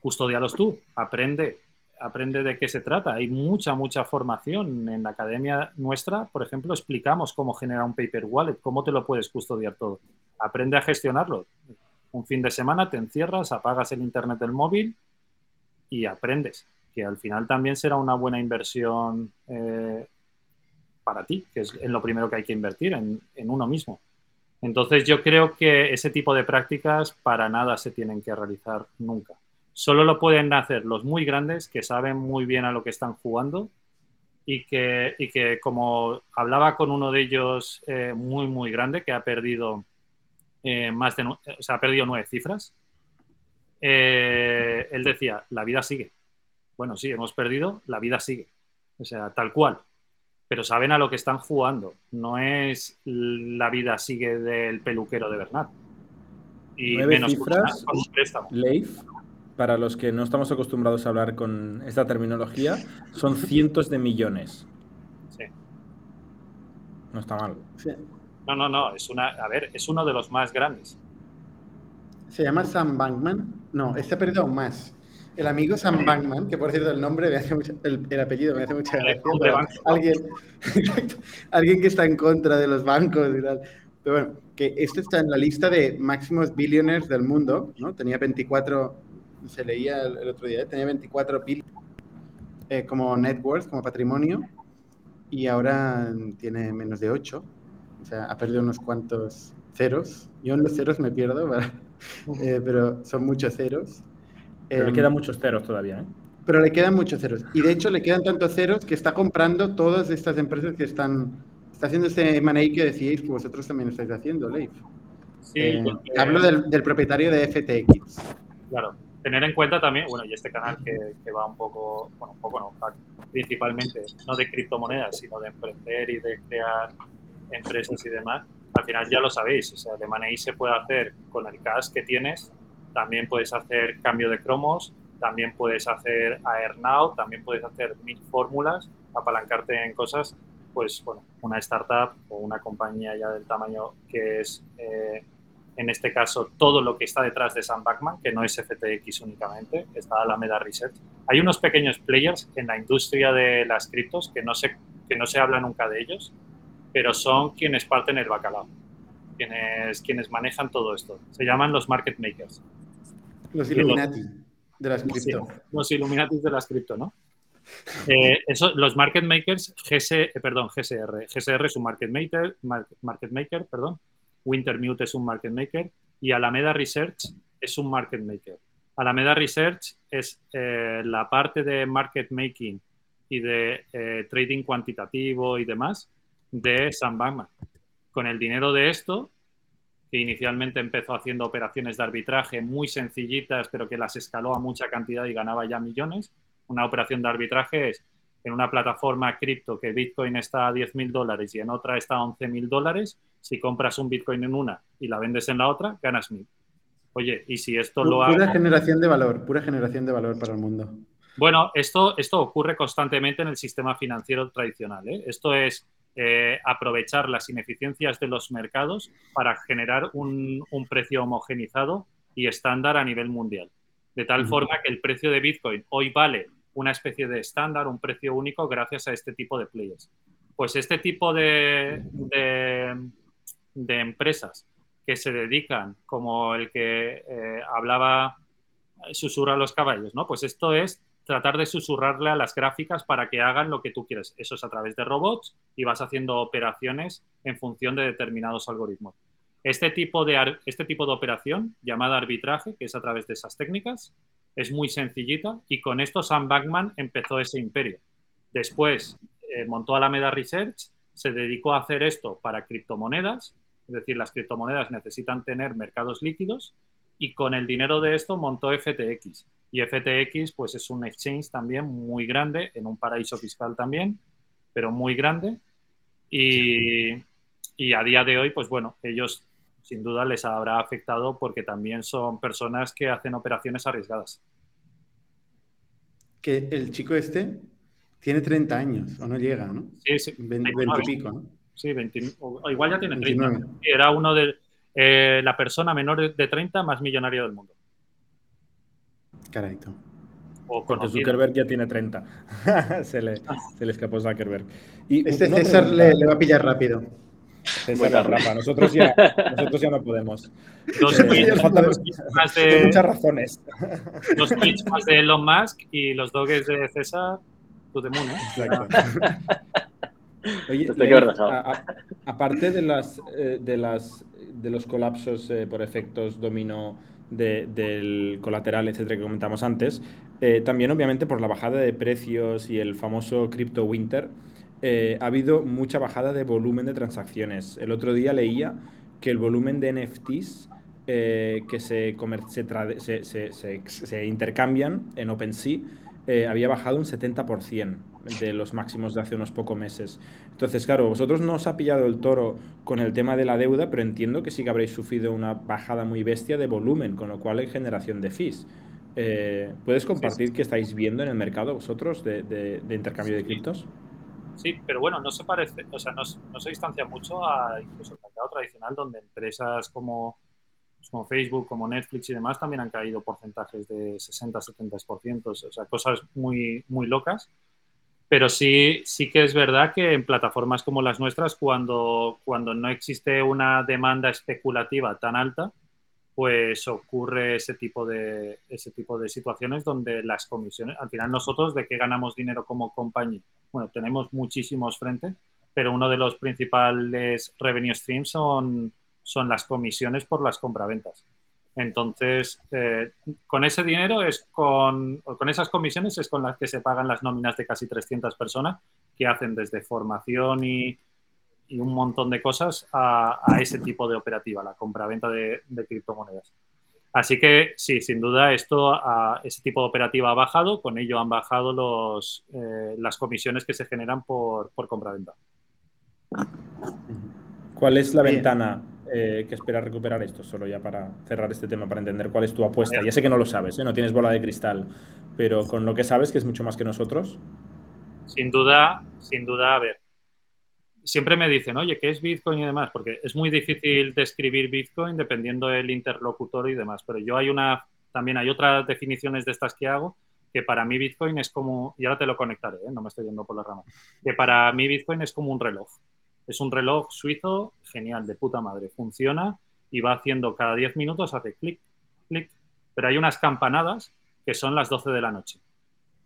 custodialos tú, aprende, aprende de qué se trata. Hay mucha, mucha formación en la academia nuestra. Por ejemplo, explicamos cómo generar un paper wallet, cómo te lo puedes custodiar todo. Aprende a gestionarlo. Un fin de semana te encierras, apagas el internet del móvil y aprendes, que al final también será una buena inversión eh, para ti, que es en lo primero que hay que invertir, en, uno mismo. Entonces yo creo que ese tipo de prácticas para nada se tienen que realizar nunca. Solo lo pueden hacer los muy grandes que saben muy bien a lo que están jugando y que, que como hablaba con uno de ellos eh, muy, muy grande, que ha perdido eh, más de, o sea, ha perdido nueve cifras, eh, él decía, la vida sigue. Bueno, sí, hemos perdido, la vida sigue. O sea, tal cual pero saben a lo que están jugando. No es la vida sigue del peluquero de Bernat. Y menos cifras, con un préstamo. Leif, para los que no estamos acostumbrados a hablar con esta terminología, son cientos de millones. Sí. No está mal. No, no, no. Es una, a ver, es uno de los más grandes. ¿Se llama Sam Bankman? No, este ha perdido más el amigo Sam Bankman, que por cierto el nombre me hace mucho, el, apellido me hace mucha gracia. Alguien, alguien que está en contra de los bancos y tal. Pero bueno, que este está en la lista de máximos billionaires del mundo, ¿no? Tenía 24, se leía el, otro día, ¿eh? tenía 24 billones eh, como net worth, como patrimonio, y ahora tiene menos de 8. O sea, ha perdido unos cuantos ceros. Yo en los ceros me pierdo, eh, pero son muchos ceros. Pero le em, quedan muchos ceros todavía, ¿eh? Pero le quedan muchos ceros. Y de hecho le quedan tantos ceros que está comprando todas estas empresas que están... Está haciendo este M&A que decíais que vosotros también estáis haciendo, Leif. Sí, eh, hablo del, propietario de FTX. Claro, tener en cuenta también, bueno, y este canal que, va un poco, bueno, un poco no, principalmente no de criptomonedas, sino de emprender y de crear empresas y demás, al final ya lo sabéis, o sea, de M&A se puede hacer con el cash que tienes también puedes hacer cambio de cromos, también puedes hacer AirNow, también puedes hacer mil fórmulas, apalancarte en cosas, pues bueno, una startup o una compañía ya del tamaño que es, eh, en este caso, todo lo que está detrás de Sam Backman, que no es FTX únicamente, está Alameda Research. Hay unos pequeños players en la industria de las criptos que no se, que no se habla nunca de ellos, pero son quienes parten el bacalao, quienes, quienes manejan todo esto. Se llaman los market makers. Los Illuminati de las cripto. Los Illuminati de las cripto, ¿no? Eh, eso, los market makers, GS, eh, perdón, GSR. GSR es un market maker, market maker, perdón. Wintermute es un market maker y Alameda Research es un market maker. Alameda Research es eh, la parte de market making y de trading cuantitativo y demás de Sam Bankman. Con el dinero de esto, que inicialmente empezó haciendo operaciones de arbitraje muy sencillitas, pero que las escaló a mucha cantidad y ganaba ya millones. Una operación de arbitraje es en una plataforma cripto que Bitcoin está a 10 mil dólares y en otra está a 11 mil dólares, Si compras un Bitcoin en una y la vendes en la otra, ganas mil. Oye, y si esto lo Pura generación de valor, pura generación de valor para el mundo. Bueno, esto, esto ocurre constantemente en el sistema financiero tradicional. ¿eh? Esto es eh, aprovechar las ineficiencias de los mercados para generar un, precio homogenizado y estándar a nivel mundial. De tal forma que el precio de Bitcoin hoy vale una especie de estándar, un precio único gracias a este tipo de players. Pues este tipo de, de, empresas que se dedican, como el que eh, hablaba, susurra a los caballos, ¿no? Pues esto es tratar de susurrarle a las gráficas para que hagan lo que tú quieres. Eso es a través de robots y vas haciendo operaciones en función de determinados algoritmos. Este tipo de, este tipo de operación, llamada arbitraje, que es a través de esas técnicas, es muy sencillita y con esto Sam Bankman empezó ese imperio. Después eh, montó Alameda Research, se dedicó a hacer esto para criptomonedas, es decir, las criptomonedas necesitan tener mercados líquidos y con el dinero de esto montó FTX. Y FTX pues es un exchange también muy grande, en un paraíso fiscal también, pero muy grande. Y, y a día de hoy, pues bueno, ellos sin duda les habrá afectado porque también son personas que hacen operaciones arriesgadas. Que el chico este tiene 30 años, o no llega, ¿no? Sí, sí. 20, y pico, ¿no? Sí, 20, o igual ya tiene 30. Era uno de eh, la persona menor de 30 más millonaria del mundo. Carayito. O Porque Zuckerberg ya tiene 30. se, le, se, le, escapó Zuckerberg. Y este César le, le, va a pillar rápido. César la rapa. Nosotros ya, nosotros ya no podemos. Dos tweets más de, muchas razones. Dos tweets más de Elon Musk y los doges de César, tú de moon, ¿eh? Exacto. Oye, aparte de las, eh, de las de los colapsos eh, por efectos dominó del colateral, etcétera, que comentamos antes, eh, también obviamente por la bajada de precios y el famoso crypto winter, ha habido mucha bajada de volumen de transacciones. El otro día leía que el volumen de NFTs que se, se, se, se, intercambian en OpenSea había bajado un 70% de los máximos de hace unos pocos meses. Entonces, claro, vosotros no os ha pillado el toro con el tema de la deuda, pero entiendo que sí que habréis sufrido una bajada muy bestia de volumen, con lo cual hay generación de fees. Eh, ¿Puedes compartir qué estáis viendo en el mercado vosotros de, intercambio de criptos? Sí, pero bueno, no se parece, o sea, no, se distancia mucho a incluso el mercado tradicional, donde empresas como, como Facebook, como Netflix y demás también han caído porcentajes de 60-70%, o sea, cosas muy, muy locas. Pero sí, sí que es verdad que en plataformas como las nuestras, cuando, cuando no existe una demanda especulativa tan alta, pues ocurre ese tipo, de, ese tipo de situaciones donde las comisiones, al final nosotros de qué ganamos dinero como compañía, bueno, tenemos muchísimos frentes, pero uno de los principales revenue streams son, son las comisiones por las compraventas. Entonces, eh, con ese dinero es con, con esas comisiones es con las que se pagan las nóminas de casi 300 personas que hacen desde formación y, y un montón de cosas a, a, ese tipo de operativa, la compraventa de, de criptomonedas. Así que sí, sin duda esto, a, ese tipo de operativa ha bajado, con ello han bajado los, eh, las comisiones que se generan por, por compraventa. ¿Cuál es la ventana eh, que esperas recuperar esto? Solo ya para cerrar este tema, para entender cuál es tu apuesta. Ya sé que no lo sabes, ¿eh? no tienes bola de cristal, pero con lo que sabes, que es mucho más que nosotros. Sin duda, sin duda, a ver. Siempre me dicen, oye, ¿qué es Bitcoin y demás? Porque es muy difícil describir Bitcoin dependiendo del interlocutor y demás. Pero yo hay una, también hay otras definiciones de estas que hago, que para mí Bitcoin es como, y ahora te lo conectaré, ¿eh? no me estoy yendo por la rama, que para mí Bitcoin es como un reloj. Es un reloj suizo genial, de puta madre. Funciona y va haciendo cada 10 minutos, hace clic, clic. Pero hay unas campanadas que son las 12 de la noche.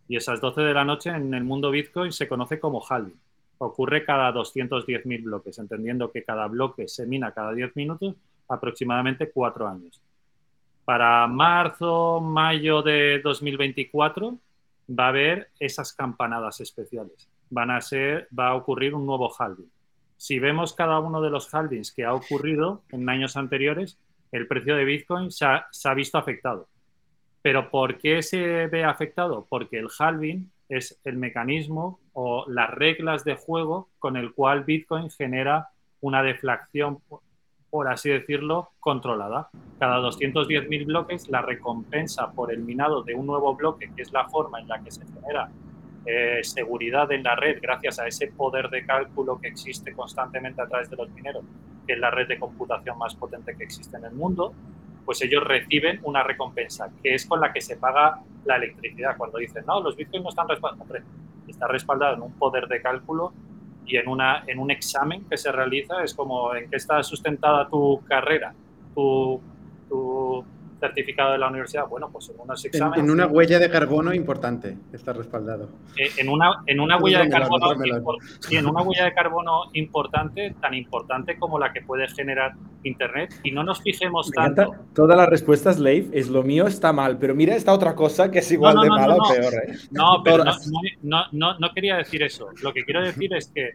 Y esas 12 de la noche en el mundo Bitcoin se conoce como halving. Ocurre cada 210.000 bloques, entendiendo que cada bloque se mina cada 10 minutos, aproximadamente 4 años. Para marzo, mayo de 2024 va a haber esas campanadas especiales. Van a ser, va a ocurrir un nuevo halving si vemos cada uno de los halvings que ha ocurrido en años anteriores, el precio de Bitcoin se ha, visto afectado. Pero ¿por qué se ve afectado? Porque el halving es el mecanismo o las reglas de juego con el cual Bitcoin genera una deflación, por así decirlo, controlada. Cada 210.000 bloques, la recompensa por el minado de un nuevo bloque, que es la forma en la que se genera eh, seguridad en la red gracias a ese poder de cálculo que existe constantemente a través de los mineros, que es la red de computación más potente que existe en el mundo, pues ellos reciben una recompensa, que es con la que se paga la electricidad. Cuando dicen, no, los bitcoins no están respaldados, está respaldado en un poder de cálculo y en, una, en un examen que se realiza, es como en qué está sustentada tu carrera, tu, tu certificado de la universidad? Bueno, pues en unos exámenes. En, una huella de carbono importante está respaldado. Eh, en una, en una huella de carbono. Sí, en una huella de carbono importante, tan importante como la que puede generar Internet. Y no nos fijemos tanto. Todas las respuestas, Leif, es lo mío está mal, pero mira esta otra cosa que es igual de mala o peor. ¿eh? No, pero no, no, no quería decir eso. Lo que quiero decir es que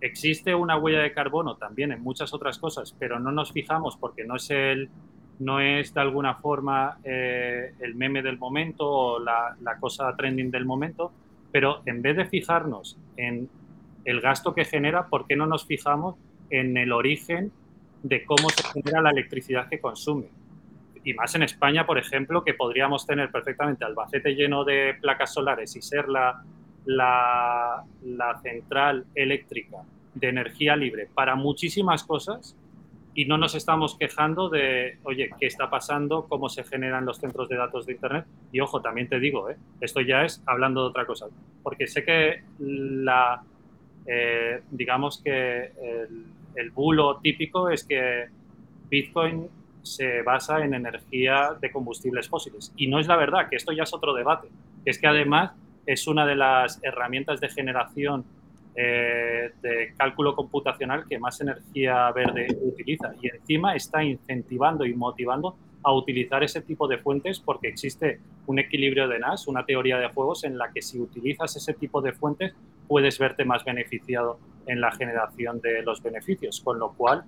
existe una huella de carbono también en muchas otras cosas, pero no nos fijamos porque no es el no es de alguna forma eh, el meme del momento o la, cosa trending del momento, pero en vez de fijarnos en el gasto que genera, ¿por qué no nos fijamos en el origen de cómo se genera la electricidad que consume? Y más en España, por ejemplo, que podríamos tener perfectamente Albacete lleno de placas solares y ser la, la, la central eléctrica de energía libre para muchísimas cosas, y no nos estamos quejando de, oye, ¿qué está pasando? ¿Cómo se generan los centros de datos de Internet? Y ojo, también te digo, ¿eh? esto ya es hablando de otra cosa, porque sé que la, eh, digamos que el, bulo típico es que Bitcoin se basa en energía de combustibles fósiles. Y no es la verdad, que esto ya es otro debate, es que además es una de las herramientas de generación eh, de cálculo computacional que más energía verde utiliza y encima está incentivando y motivando a utilizar ese tipo de fuentes porque existe un equilibrio de NAS, una teoría de juegos en la que si utilizas ese tipo de fuentes puedes verte más beneficiado en la generación de los beneficios, con lo cual,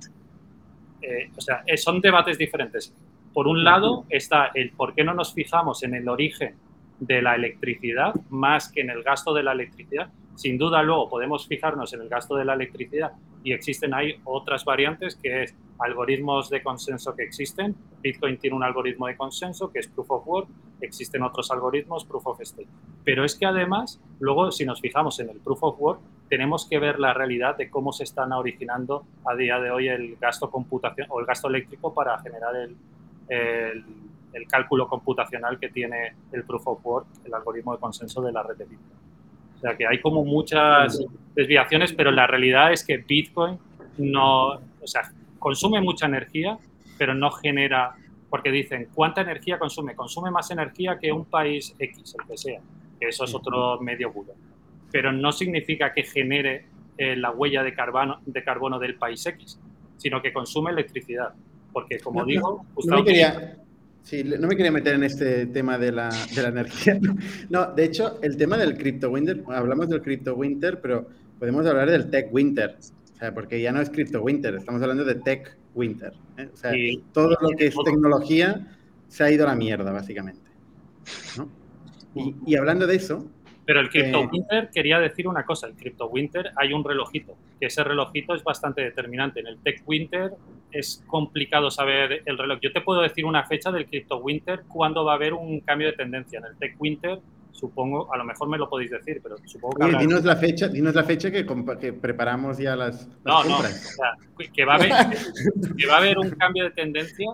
eh, o sea, eh, son debates diferentes. Por un lado está el por qué no nos fijamos en el origen de la electricidad más que en el gasto de la electricidad sin duda luego podemos fijarnos en el gasto de la electricidad y existen ahí otras variantes que es algoritmos de consenso que existen. Bitcoin tiene un algoritmo de consenso que es Proof of Work, existen otros algoritmos Proof of Stake. Pero es que además, luego si nos fijamos en el Proof of Work, tenemos que ver la realidad de cómo se están originando a día de hoy el gasto computación o el gasto eléctrico para generar el, el, el cálculo computacional que tiene el Proof of Work, el algoritmo de consenso de la red de Bitcoin. O sea que hay como muchas desviaciones, pero la realidad es que Bitcoin no, o sea, consume mucha energía, pero no genera, porque dicen, ¿cuánta energía consume? Consume más energía que un país X, el que sea, que eso es otro medio bulo. Pero no significa que genere eh, la huella de carbono, de carbono del país X, sino que consume electricidad. Porque, como digo, Sí, no me quería meter en este tema de la, de la energía. No, de hecho, el tema del crypto winter, hablamos del crypto winter, pero podemos hablar del tech winter. O sea, porque ya no es crypto winter, estamos hablando de tech winter. ¿eh? O sea, todo lo que es tecnología se ha ido a la mierda, básicamente. ¿no? Y, y, hablando de eso, pero el Crypto Winter quería decir una cosa, el Crypto Winter hay un relojito, que ese relojito es bastante determinante. En el Tech Winter es complicado saber el reloj. Yo te puedo decir una fecha del Crypto Winter cuando va a haber un cambio de tendencia. En el Tech Winter supongo, a lo mejor me lo podéis decir, pero supongo que... dinos la fecha, dinos la fecha que, que preparamos ya las, no, No, o sea, que va, a haber, que va a haber un cambio de tendencia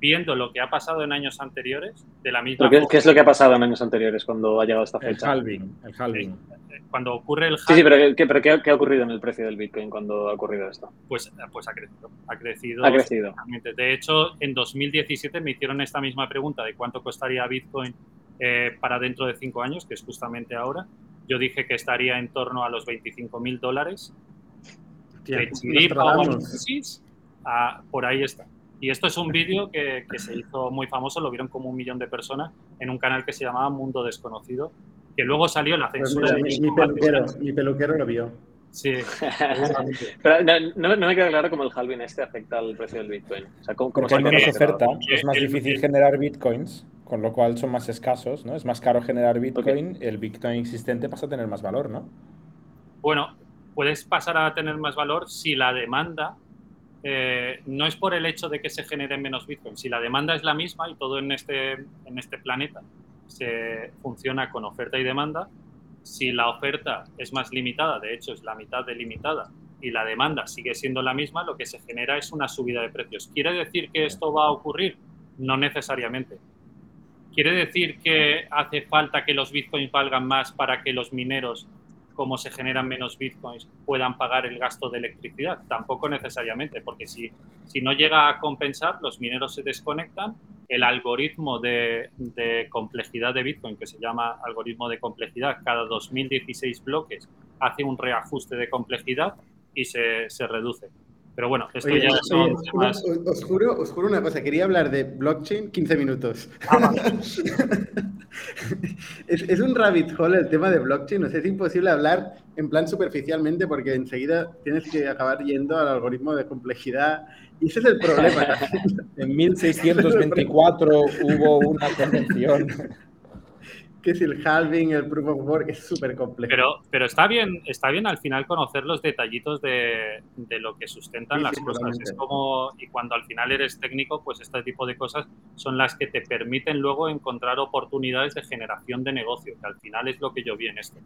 viendo lo que ha pasado en años anteriores, de la misma ¿Qué, ¿Qué, es lo que ha pasado en años anteriores cuando ha llegado esta fecha? El halving. El halving. Cuando ocurre el halving. Sí, sí, pero, ¿qué, pero ¿qué, ha ocurrido en el precio del Bitcoin cuando ha ocurrido esto? Pues, pues ha crecido. Ha crecido. Ha crecido. De hecho, en 2017 me hicieron esta misma pregunta de cuánto costaría Bitcoin eh, para dentro de cinco años, que es justamente ahora. Yo dije que estaría en torno a los 25 mil dólares. por ahí está. Y esto es un vídeo que, se hizo muy famoso, lo vieron como un millón de personas en un canal que se llamaba Mundo Desconocido, que luego salió la pues censura de mi, peluquero, mi peluquero lo vio. Sí. Pero no, me queda claro cómo el halving este afecta al precio del Bitcoin. O sea, ¿cómo, Porque hay menos oferta, es más difícil generar Bitcoins, con lo cual son más escasos, ¿no? Es más caro generar Bitcoin, el Bitcoin existente pasa a tener más valor, ¿no? Bueno, puedes pasar a tener más valor si la demanda eh, no es por el hecho de que se generen menos Bitcoin. Si la demanda es la misma y todo en este, en este planeta se funciona con oferta y demanda, si la oferta es más limitada, de hecho es la mitad de limitada, y la demanda sigue siendo la misma, lo que se genera es una subida de precios. ¿Quiere decir que esto va a ocurrir? No necesariamente. ¿Quiere decir que hace falta que los bitcoins valgan más para que los mineros cómo se generan menos bitcoins puedan pagar el gasto de electricidad. Tampoco necesariamente, porque si, si no llega a compensar, los mineros se desconectan, el algoritmo de, complejidad de Bitcoin, que se llama algoritmo de complejidad, cada 2016 bloques hace un reajuste de complejidad y se, se reduce. Pero bueno, esto ya son temas... Os juro, os juro una cosa, quería hablar de blockchain 15 minutos. Ah, es, es, un rabbit hole el tema de blockchain, o sea, es imposible hablar en plan superficialmente porque enseguida tienes que acabar yendo al algoritmo de complejidad y ese es el problema. en 1624 hubo una convención que es el halving, el proof of work, es súper complejo. Pero, pero está, bien, está bien al final conocer los detallitos de, de lo que sustentan sí, las sí, cosas. Es como, y cuando al final eres técnico, pues este tipo de cosas son las que te permiten luego encontrar oportunidades de generación de negocio, que al final es lo que yo vi en esto.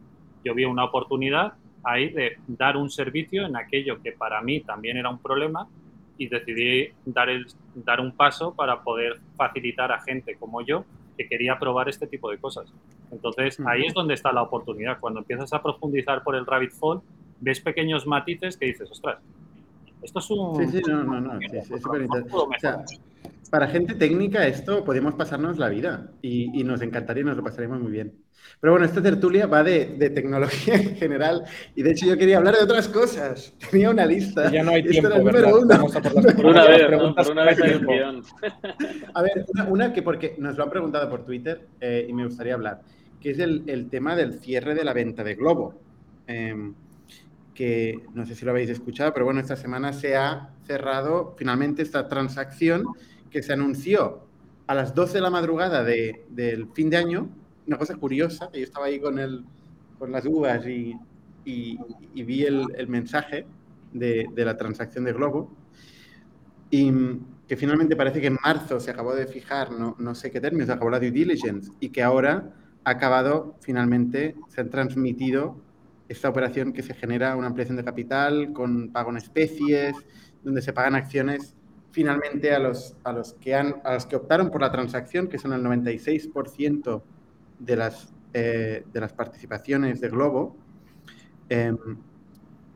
Yo vi una oportunidad ahí de dar un servicio en aquello que para mí también era un problema y decidí dar, el, dar un paso para poder facilitar a gente como yo que quería probar este tipo de cosas. Entonces, ahí es donde está la oportunidad. Cuando empiezas a profundizar por el rabbit hole, ves pequeños matices que dices, ostras, esto es un... Sí, sí, no, no, no, sí, sí, es súper interesante. O sea, para gente técnica esto podemos pasarnos la vida y, y, nos encantaría y nos lo pasaremos muy bien. Pero bueno, esta tertulia va de, de, tecnología en general y de hecho yo quería hablar de otras cosas. Tenía una lista. Ya no hay tiempo, ¿verdad? Uno. Vamos a por las, por una vez. Por una vez hay A ver, una, una, que porque nos lo han preguntado por Twitter eh, y me gustaría hablar, que es el, el, tema del cierre de la venta de Globo. Eh, que no sé si lo habéis escuchado, pero bueno, esta semana se ha cerrado finalmente esta transacción que se anunció a las 12 de la madrugada de, del fin de año, una cosa curiosa, yo estaba ahí con, el, con las uvas y, y, y vi el, el mensaje de, de, la transacción de Globo, y que finalmente parece que en marzo se acabó de fijar, no, no sé qué términos, acabó la due diligence, y que ahora ha acabado, finalmente, se han transmitido esta operación que se genera una ampliación de capital con pago en especies, donde se pagan acciones finalmente a los, a los, que, han, a los que optaron por la transacción, que son el 96% de las, eh, de las participaciones de Globo, eh,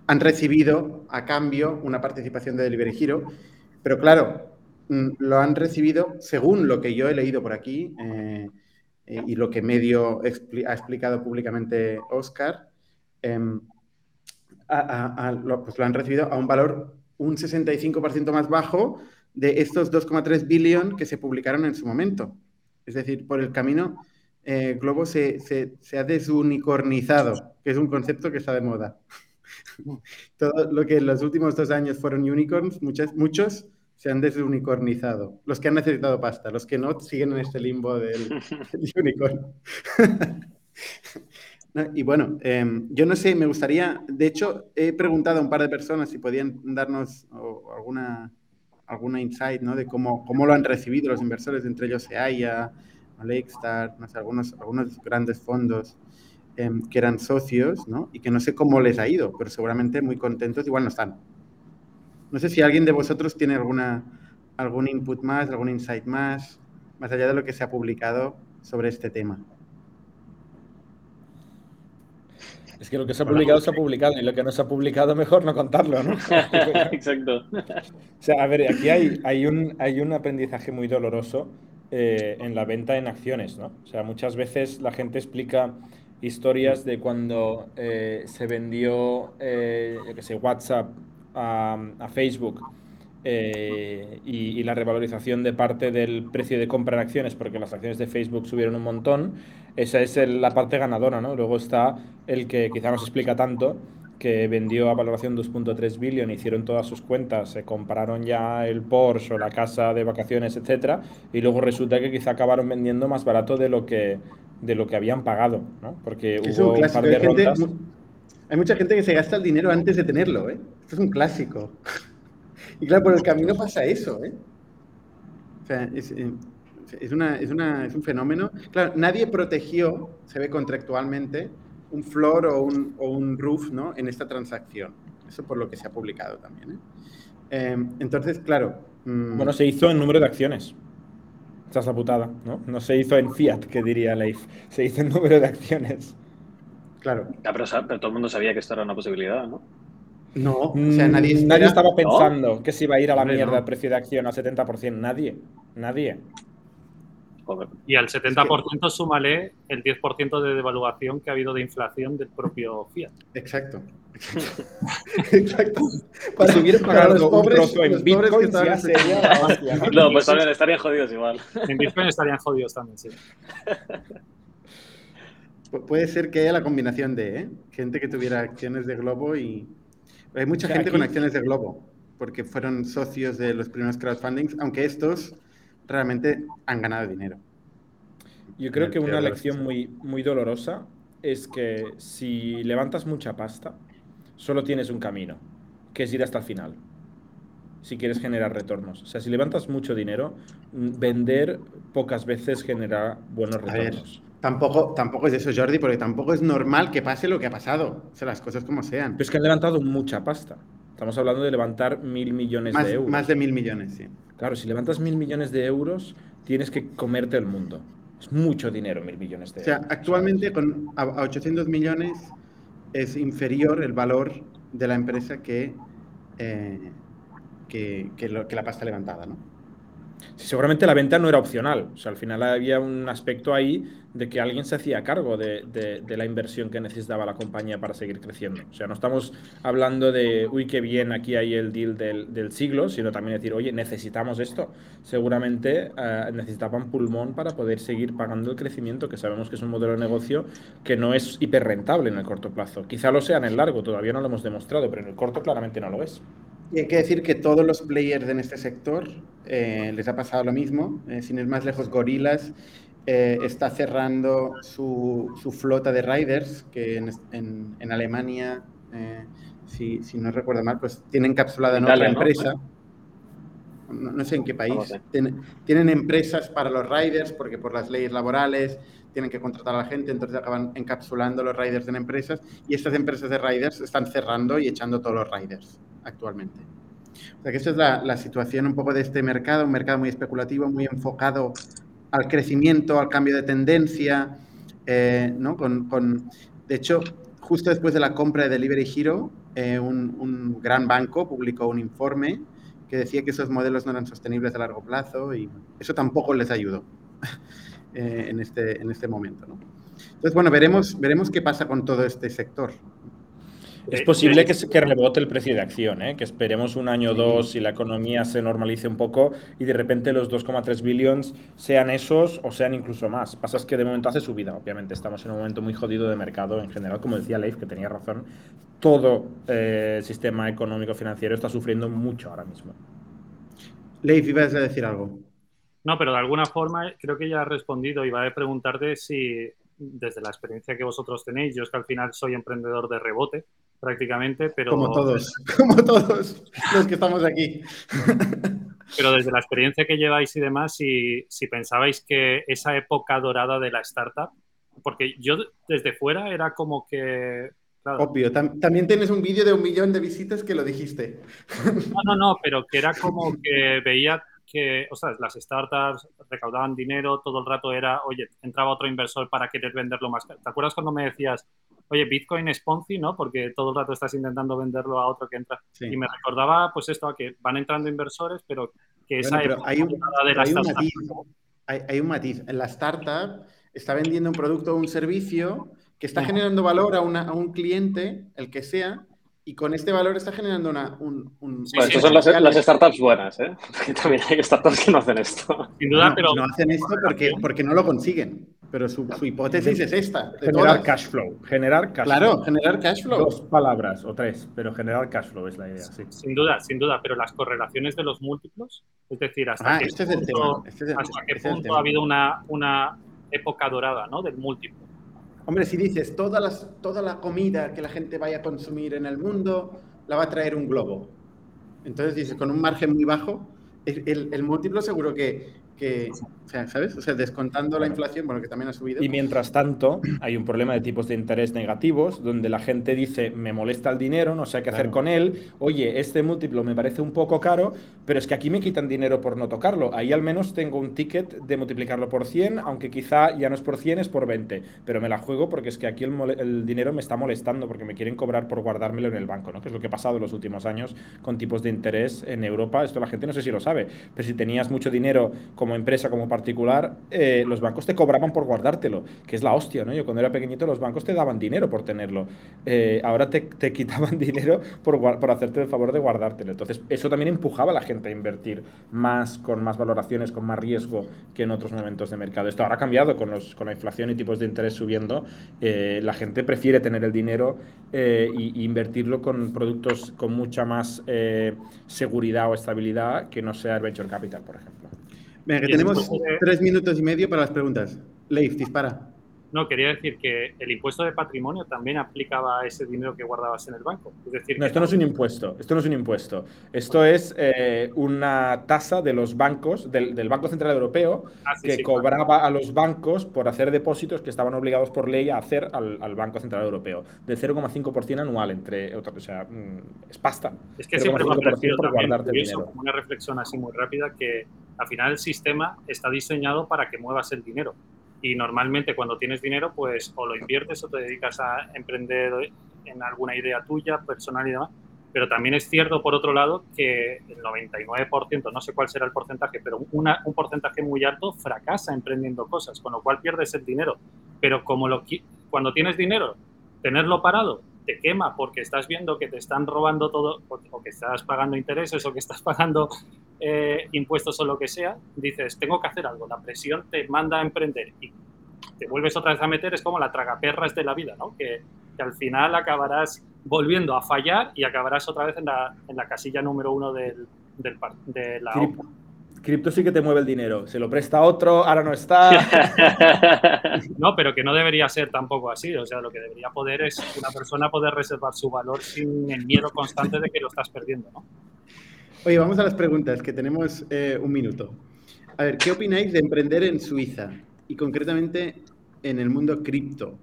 han recibido a cambio una participación de Delivery Hero, pero claro, mm, lo han recibido según lo que yo he leído por aquí eh, y lo que medio ha explicado públicamente Oscar, eh, a, pues lo han recibido a un valor un 65% más bajo de estos 2,3 billion que se publicaron en su momento. Es decir, por el camino, eh, Globo se, se, se, ha desunicornizado, que es un concepto que está de moda. Todo lo que en los últimos dos años fueron unicorns, muchas, muchos se han desunicornizado. Los que han necesitado pasta, los que no siguen en este limbo del, del unicorn. Y bueno, eh, yo no sé, me gustaría, de hecho, he preguntado a un par de personas si podían darnos o, alguna, alguna insight ¿no? de cómo, cómo lo han recibido los inversores, entre ellos EAIA, Lakestar, no sé, algunos, algunos grandes fondos eh, que eran socios ¿no? y que no sé cómo les ha ido, pero seguramente muy contentos, igual no están. No sé si alguien de vosotros tiene alguna, algún input más, algún insight más, más allá de lo que se ha publicado sobre este tema. Es que lo que se ha publicado se ha publicado y lo que no se ha publicado mejor no contarlo, ¿no? Exacto. O sea, a ver, aquí hay, hay, un, hay un aprendizaje muy doloroso eh, en la venta en acciones, ¿no? O sea, muchas veces la gente explica historias de cuando eh, se vendió, eh, yo qué sé, WhatsApp a, a Facebook eh, y, y, la revalorización de parte del precio de compra en acciones, porque las acciones de Facebook subieron un montón, esa es el, la parte ganadora, ¿no? Luego está el que quizá no se explica tanto, que vendió a valoración 2.3 billion, hicieron todas sus cuentas, se compraron ya el Porsche o la casa de vacaciones, etcétera, y luego resulta que quizá acabaron vendiendo más barato de lo que, de lo que habían pagado, ¿no? Porque sí, hubo un par de rondas... Hay mucha gente que se gasta el dinero antes de tenerlo, ¿eh? Esto es un clásico. Y claro, por el camino pasa eso, ¿eh? O sea, es, eh, es, una, es, una, es un fenómeno. Claro, nadie protegió, se ve contractualmente, un floor o un, o un roof, ¿no? En esta transacción. Eso por lo que se ha publicado también, ¿eh? Eh, entonces, claro. mm, Bueno, se hizo en número de acciones. Esta es la putada, ¿no? No se hizo en fiat, que diría Leif. Se hizo en número de acciones. Claro. Ya, pero, pero todo el mundo sabía que esto era una posibilidad, ¿no? No, o sea, nadie, Mm, espera- estaba pensando que se iba a ir a la mierda no. el precio de acción al 70%. Nadie. Nadie. Joder. Y al 70% súmale el 10% de devaluación que ha habido de inflación del propio Fiat. Exacto. Exacto. Para, si hubieran para pagado un trozo en los pobres que Bitcoin, ya sería ¿no? No, pues también estarían jodidos igual. En Bitcoin estarían jodidos también, sí. Pu- Puede ser que haya la combinación de ¿eh? gente que tuviera acciones de Globo y... Hay mucha O sea, gente con acciones de Globo, porque fueron socios de los primeros crowdfundings, aunque estos realmente han ganado dinero. Yo creo que una lección muy, muy dolorosa es que si levantas mucha pasta, solo tienes un camino, que es ir hasta el final. Si quieres generar retornos. O sea, si levantas mucho dinero, mm, vender pocas veces genera buenos A ver. retornos. Tampoco, tampoco es eso, Jordi, porque tampoco es normal que pase lo que ha pasado. O sea, las cosas como sean. Pero es que han levantado mucha pasta. Estamos hablando de levantar mil millones Más, de euros. más de mil millones, sí. Claro, si levantas mil millones de euros, tienes que comerte el mundo. Es mucho dinero, mil millones de O sea, euros. actualmente con a, a 800 millones es inferior el valor de la empresa que, eh, que, que lo- que la pasta levantada, ¿no? Seguramente la venta no era opcional. O sea, al final había un aspecto ahí de que alguien se hacía cargo de, de- la inversión que necesitaba la compañía para seguir creciendo. O sea, no estamos hablando de, uy, qué bien, aquí hay el deal del, del siglo, sino también decir, oye, necesitamos esto. Seguramente eh, necesitaban pulmón para poder seguir pagando el crecimiento, que sabemos que es un modelo de negocio que no es hiper rentable en el corto plazo. Quizá lo sea en el largo, todavía no lo hemos demostrado, pero en el corto claramente no lo es. Y hay que decir que todos los players en este sector eh, les ha pasado lo mismo. Eh, sin ir más lejos, Gorilas eh, está cerrando su, su flota de riders, que en, en- en Alemania, si, si no recuerdo mal, pues tienen encapsulada en Italia, otra empresa. No, no sé en qué país. Tienen, tienen empresas para los riders, porque por las leyes laborales tienen que contratar a la gente, entonces acaban encapsulando los riders en empresas y estas empresas de riders están cerrando y echando todos los riders actualmente. O sea que esa es la, la situación un poco de este mercado, un mercado muy especulativo, muy enfocado al crecimiento, al cambio de tendencia, eh, ¿no? Con, con- de hecho, justo después de la compra de Delivery Hero, eh, un, un gran banco publicó un informe que decía que esos modelos no eran sostenibles a largo plazo y eso tampoco les ayudó eh, en, este, en este momento. ¿no? Entonces, bueno, veremos, veremos qué pasa con todo este sector. Es Eh, posible eh, que, que rebote el precio de acción, ¿eh? que esperemos un año o dos y la economía se normalice un poco y de repente los 2,3 billions sean esos o sean incluso más. Pasa es que de momento hace subida, obviamente. Estamos en un momento muy jodido de mercado en general, como decía Leif, que tenía razón. Todo eh, el sistema económico financiero está sufriendo mucho ahora mismo. Leif, ibas a decir algo. No, pero de alguna forma creo que ya has respondido. Iba a preguntarte si, desde la experiencia que vosotros tenéis, yo es que al final soy emprendedor de rebote prácticamente, pero, Como todos, como todos los que estamos aquí. pero desde la experiencia que lleváis y demás, si, si pensabais que esa época dorada de la startup, porque yo desde fuera era como que... claro, Obvio. Tam- también tienes un vídeo de un millón de visitas que lo dijiste. No, no, no, pero que era como que veía que, o sea, las startups recaudaban dinero, todo el rato era, oye, entraba otro inversor para querer venderlo más caro. ¿Te acuerdas cuando me decías, oye, Bitcoin es Ponzi, ¿no? Porque todo el rato estás intentando venderlo a otro que entra. Sí. Y me recordaba, pues esto, a que van entrando inversores, pero que esa Bueno, pero hay un, de la hay un matiz. Hay, hay un matiz. La startup está vendiendo un producto o un servicio que está generando valor a, una- a un cliente, el que sea, y con este valor está generando una, un, un- Sí, Bueno, sí, estas son las, startups buenas, ¿eh? Porque también hay startups que no hacen esto. Sin duda, Bueno, pero no hacen esto porque, porque no lo consiguen. Pero su, su hipótesis es esta. Generar todas. cash flow. Generar cash Claro, flow. generar cash flow. Dos palabras o tres, pero generar cash flow es la idea. Sí. sin duda, sin duda, pero las correlaciones de los múltiplos, es decir, hasta Ah, qué este es el punto, tema. Este es el, hasta qué este es el punto tema. ha habido una, una época dorada, ¿no? Del múltiplo. Hombre, si dices toda, la comida que la gente vaya a consumir en el mundo la va a traer un globo. Entonces dices, con un margen muy bajo, el, el múltiplo seguro que, que, o sea, ¿sabes? O sea, descontando la inflación, bueno, que también ha subido. Y mientras tanto, hay un problema de tipos de interés negativos, donde la gente dice, me molesta el dinero, no sé qué hacer con él, oye, este múltiplo me parece un poco caro, pero es que aquí me quitan dinero por no tocarlo. Ahí al menos tengo un ticket de multiplicarlo por 100, aunque quizá ya no es por 100, es por 20, pero me la juego porque es que aquí el, el dinero me está molestando, porque me quieren cobrar por guardármelo en el banco, ¿no? Que es lo que ha pasado en los últimos años con tipos de interés en Europa. Esto la gente no sé si lo sabe, pero si tenías mucho dinero como empresa, como particular, eh, los bancos te cobraban por guardártelo, que es la hostia, ¿no? Yo cuando era pequeñito los bancos te daban dinero por tenerlo. Eh, ahora te, te, quitaban dinero por, por hacerte el favor de guardártelo. Entonces, eso también empujaba a la gente a invertir más, con más valoraciones, con más riesgo que en otros momentos de mercado. Esto ahora ha cambiado con, los, con la inflación y tipos de interés subiendo. Eh, la gente prefiere tener el dinero e invertirlo con productos con mucha más seguridad o estabilidad que no sea el venture capital, por ejemplo. Venga, que tenemos tres minutos y medio para las preguntas. Leif, dispara. No, quería decir que el impuesto de patrimonio también aplicaba a ese dinero que guardabas en el banco. Es decir, no, esto no es un impuesto. Esto no es un impuesto. Esto es eh, una tasa de los bancos, del, del Banco Central Europeo, ah, sí, que sí, cobraba claro. a los bancos por hacer depósitos que estaban obligados por ley a hacer al, al Banco Central Europeo, de 0,5% anual, entre otros. O sea, mm, es pasta. Es que siempre me ha parecido por guardarte dinero. Como una reflexión así muy rápida que al final el sistema está diseñado para que muevas el dinero y normalmente cuando tienes dinero, pues o lo inviertes o te dedicas a emprender en alguna idea tuya, personal y demás. Pero también es cierto, por otro lado, que el 99%, no sé cuál será el porcentaje, pero una, un porcentaje muy alto fracasa emprendiendo cosas, con lo cual pierdes el dinero. Pero como lo, cuando tienes dinero, tenerlo parado te quema porque estás viendo que te están robando todo, o que estás pagando intereses, o que estás pagando eh, impuestos o lo que sea, dices, tengo que hacer algo. La presión te manda a emprender y te vuelves otra vez a meter, es como la tragaperras de la vida, ¿no? Que, que al final acabarás volviendo a fallar y acabarás otra vez en la, en la casilla número uno del, del de la Cripto, cripto sí que te mueve el dinero. Se lo presta otro, ahora no está. no, pero que no debería ser tampoco así. O sea, lo que debería poder es una persona poder reservar su valor sin el miedo constante de que lo estás perdiendo, ¿no? Oye, vamos a las preguntas, que tenemos eh, un minuto. A ver, ¿qué opináis de emprender en Suiza y concretamente en el mundo cripto?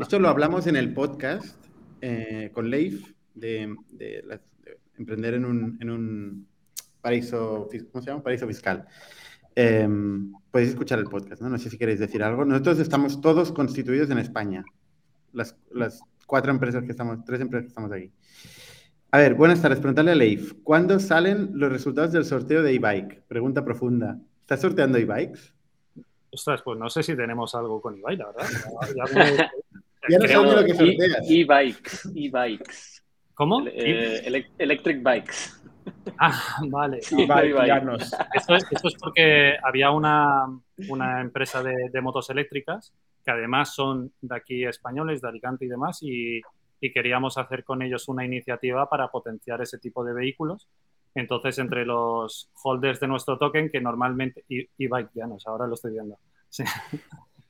Esto lo hablamos en el podcast eh, con Leif de, de, de, emprender en un, en un, paraíso, ¿cómo se llama? Paraíso fiscal. Eh, podéis escuchar el podcast, ¿no? No sé si queréis decir algo. Nosotros estamos todos constituidos en España. Las, las cuatro empresas que estamos, tres empresas que estamos aquí. A ver, buenas tardes. Preguntarle a Leif. ¿Cuándo salen los resultados del sorteo de e-bike? Pregunta profunda. ¿Estás sorteando e-bikes? Ostras, pues no sé si tenemos algo con e-bike, la verdad. Ya, ya, ya no sabes lo que sorteas. E-bikes, e-bikes. ¿Cómo? Eh, ele electric bikes. Ah, vale. No, esto, es, esto, es, porque había una, una empresa de, de, motos eléctricas que además son de aquí españoles, de Alicante y demás, y, y queríamos hacer con ellos una iniciativa para potenciar ese tipo de vehículos. Entonces, entre los holders de nuestro token, que normalmente, y, bike ya no, ahora lo estoy viendo. Sí.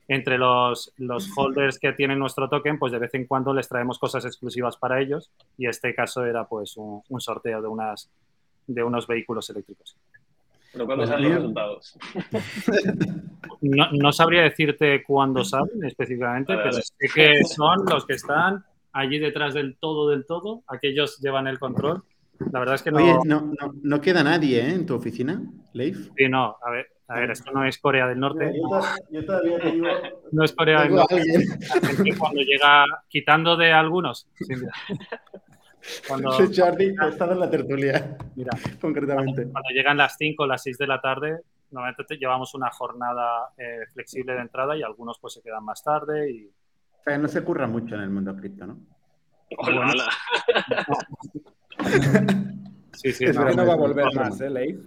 Entre los, los, holders que tienen nuestro token, pues de vez en cuando les traemos cosas exclusivas para ellos y este caso era pues un, un sorteo de, unas, de unos vehículos eléctricos. Pero ¿cuándo salen los resultados? No, no, sabría decirte cuándo salen específicamente, vale, pero vale. sé que son los que están allí detrás del todo del todo, aquellos llevan el control. La verdad es que no... Oye, no, no, no queda nadie ¿eh? en tu oficina, Leif. Sí, no, a ver, a ver, esto no es Corea del Norte. Yo, yo todavía tengo, no es Corea del Norte. Cuando llega, quitando de algunos. Sí, mira. Cuando, Jordi ha estado en la tertulia. Mira, concretamente. Cuando, cuando, llegan las 5 o las 6 de la tarde, normalmente llevamos una jornada eh, flexible de entrada y algunos pues se quedan más tarde. Y... O sea, no se curra mucho en el mundo cripto, ¿no? Hola, hola. Sí, sí, es no, no va a volver más, ¿eh, Leif?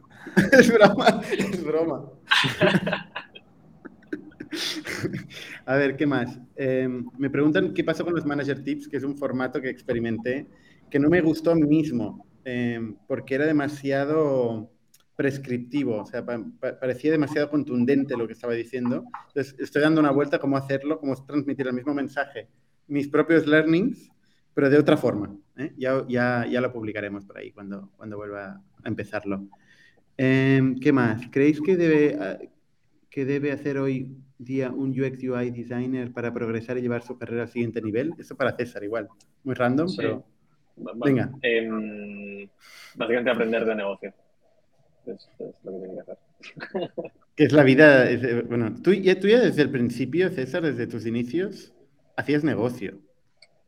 es broma, es broma. a ver, ¿qué más? Eh, me preguntan qué pasó con los Manager Tips, que es un formato que experimenté, que no me gustó a mí mismo, eh, porque era demasiado prescriptivo, o sea, parecía demasiado contundente lo que estaba diciendo. Entonces, estoy dando una vuelta cómo hacerlo, cómo transmitir el mismo mensaje, mis propios learnings, pero de otra forma. ¿Eh? Ya, ya, ya, lo publicaremos por ahí cuando, cuando vuelva a empezarlo. Em, ¿Qué más? ¿Creéis que debe, ah, que debe hacer hoy día un UX UI designer para progresar y llevar su carrera al siguiente nivel? Eso para César igual. Muy random, pero... Venga. Em, básicamente aprender de negocio. Es, lo que tiene que hacer. Que es la vida. bueno, tú, ya, tú ya desde el principio, César, desde tus inicios, hacías negocio.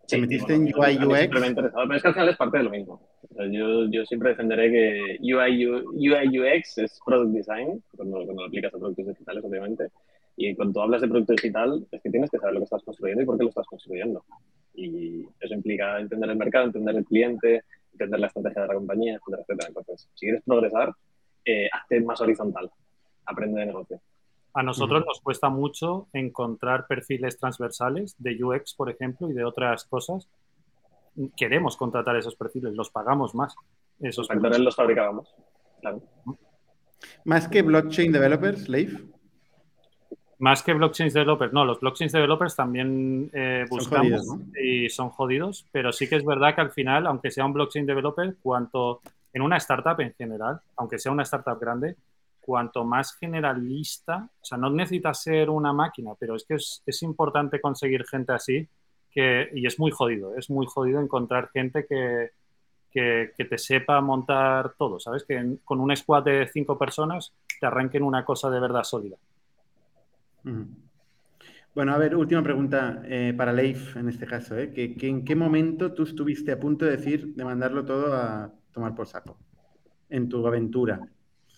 Te metiste en UI UX. Pero es que al final es parte de lo mismo. yo, yo, siempre defenderé que UI, UI UX es product design, cuando, cuando lo aplicas a productos digitales, obviamente. Y cuando hablas de producto digital, es que tienes que saber lo que estás construyendo y por qué lo estás construyendo. Y eso implica entender el mercado, entender el cliente, entender la estrategia de la compañía, etcétera, etcétera. Entonces, si quieres progresar, eh, hazte más horizontal. Aprende de negocio. A nosotros nos cuesta mucho encontrar perfiles transversales de UX, por ejemplo, y de otras cosas. Queremos contratar esos perfiles, los pagamos más. Esos factores los fabricábamos. Claro. Más que blockchain developers, Leif. Más que blockchain developers, no, los blockchain developers también eh, buscamos y son jodidos, pero sí que es verdad que al final, aunque sea un blockchain developer, cuanto en una startup en general, aunque sea una startup grande, cuanto más generalista, o sea, no necesitas ser una máquina, pero es que es, importante conseguir gente así, que, y es muy jodido, es muy jodido encontrar gente que, que, te sepa montar todo, ¿sabes? Que con un squad de cinco personas te arranquen una cosa de verdad sólida. Bueno, a ver, última pregunta eh, para Leif en este caso. ¿eh? ¿Que, en qué momento tú estuviste a punto de decir de mandarlo todo a tomar por saco en tu aventura?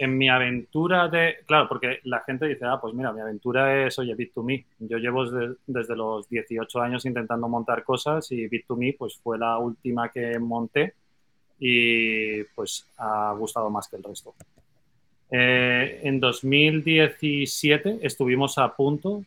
En mi aventura de, claro, porque la gente dice, ah, pues mira, mi aventura es, oye, Bit2Me. Yo llevo desde los 18 años intentando montar cosas y Bit2Me pues fue la última que monté y pues ha gustado más que el resto. Eh, en 2017 estuvimos a punto,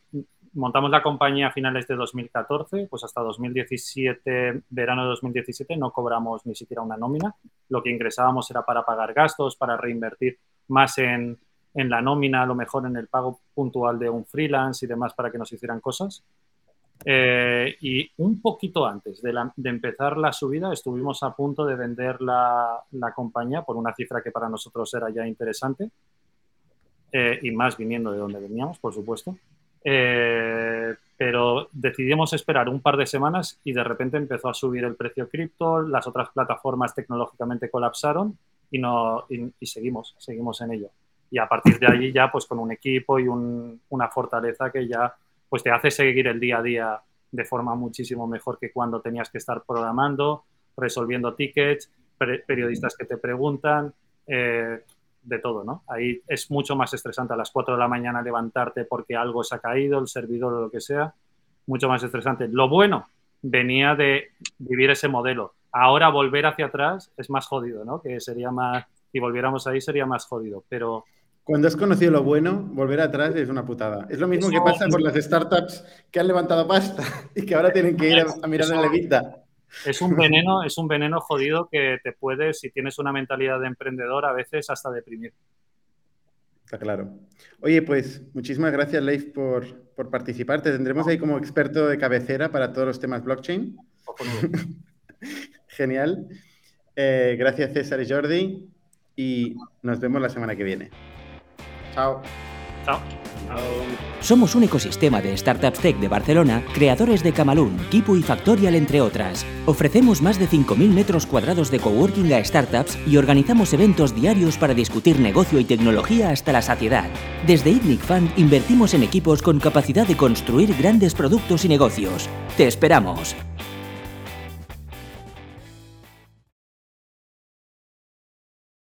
montamos la compañía a finales de 2014, pues hasta 2017, verano de 2017, no cobramos ni siquiera una nómina. Lo que ingresábamos era para pagar gastos, para reinvertir más en, en la nómina, a lo mejor en el pago puntual de un freelance y demás para que nos hicieran cosas. Eh, y un poquito antes de, empezar la subida estuvimos a punto de vender la, la, compañía por una cifra que para nosotros era ya interesante eh, y más viniendo de donde veníamos, por supuesto. Eh, pero decidimos esperar un par de semanas y de repente empezó a subir el precio cripto, las otras plataformas tecnológicamente colapsaron y, seguimos, seguimos en ello. Y a partir de allí ya pues con un equipo y un, una fortaleza que ya pues te hace seguir el día a día de forma muchísimo mejor que cuando tenías que estar programando, resolviendo tickets, periodistas que te preguntan, eh, de todo, ¿no? Ahí es mucho más estresante a las 4 de la mañana levantarte porque algo se ha caído, el servidor o lo que sea, mucho más estresante. Lo bueno venía de vivir ese modelo. Ahora volver hacia atrás es más jodido, ¿no? Que sería más, si volviéramos ahí sería más jodido, pero cuando has conocido lo bueno, volver atrás es una putada. Es lo mismo que pasa con las startups que han levantado pasta y que ahora tienen que ir a, mirar en la levita. Es un veneno, es un veneno jodido que te puede, si tienes una mentalidad de emprendedor, a veces hasta deprimir. Está claro. Oye, pues muchísimas gracias, Leif, por, por participar. Te tendremos ahí como experto de cabecera para todos los temas blockchain. Genial. Eh, gracias, César y Jordi. Y nos vemos la semana que viene. Chao. Chao. Somos un ecosistema de startups tech de Barcelona, creadores de Camalún, Kipu y Factorial, entre otras. Ofrecemos más de 5.000 metros cuadrados de coworking a startups y organizamos eventos diarios para discutir negocio y tecnología hasta la saciedad. Desde ITNIC Fund invertimos en equipos con capacidad de construir grandes productos y negocios. ¡Te esperamos!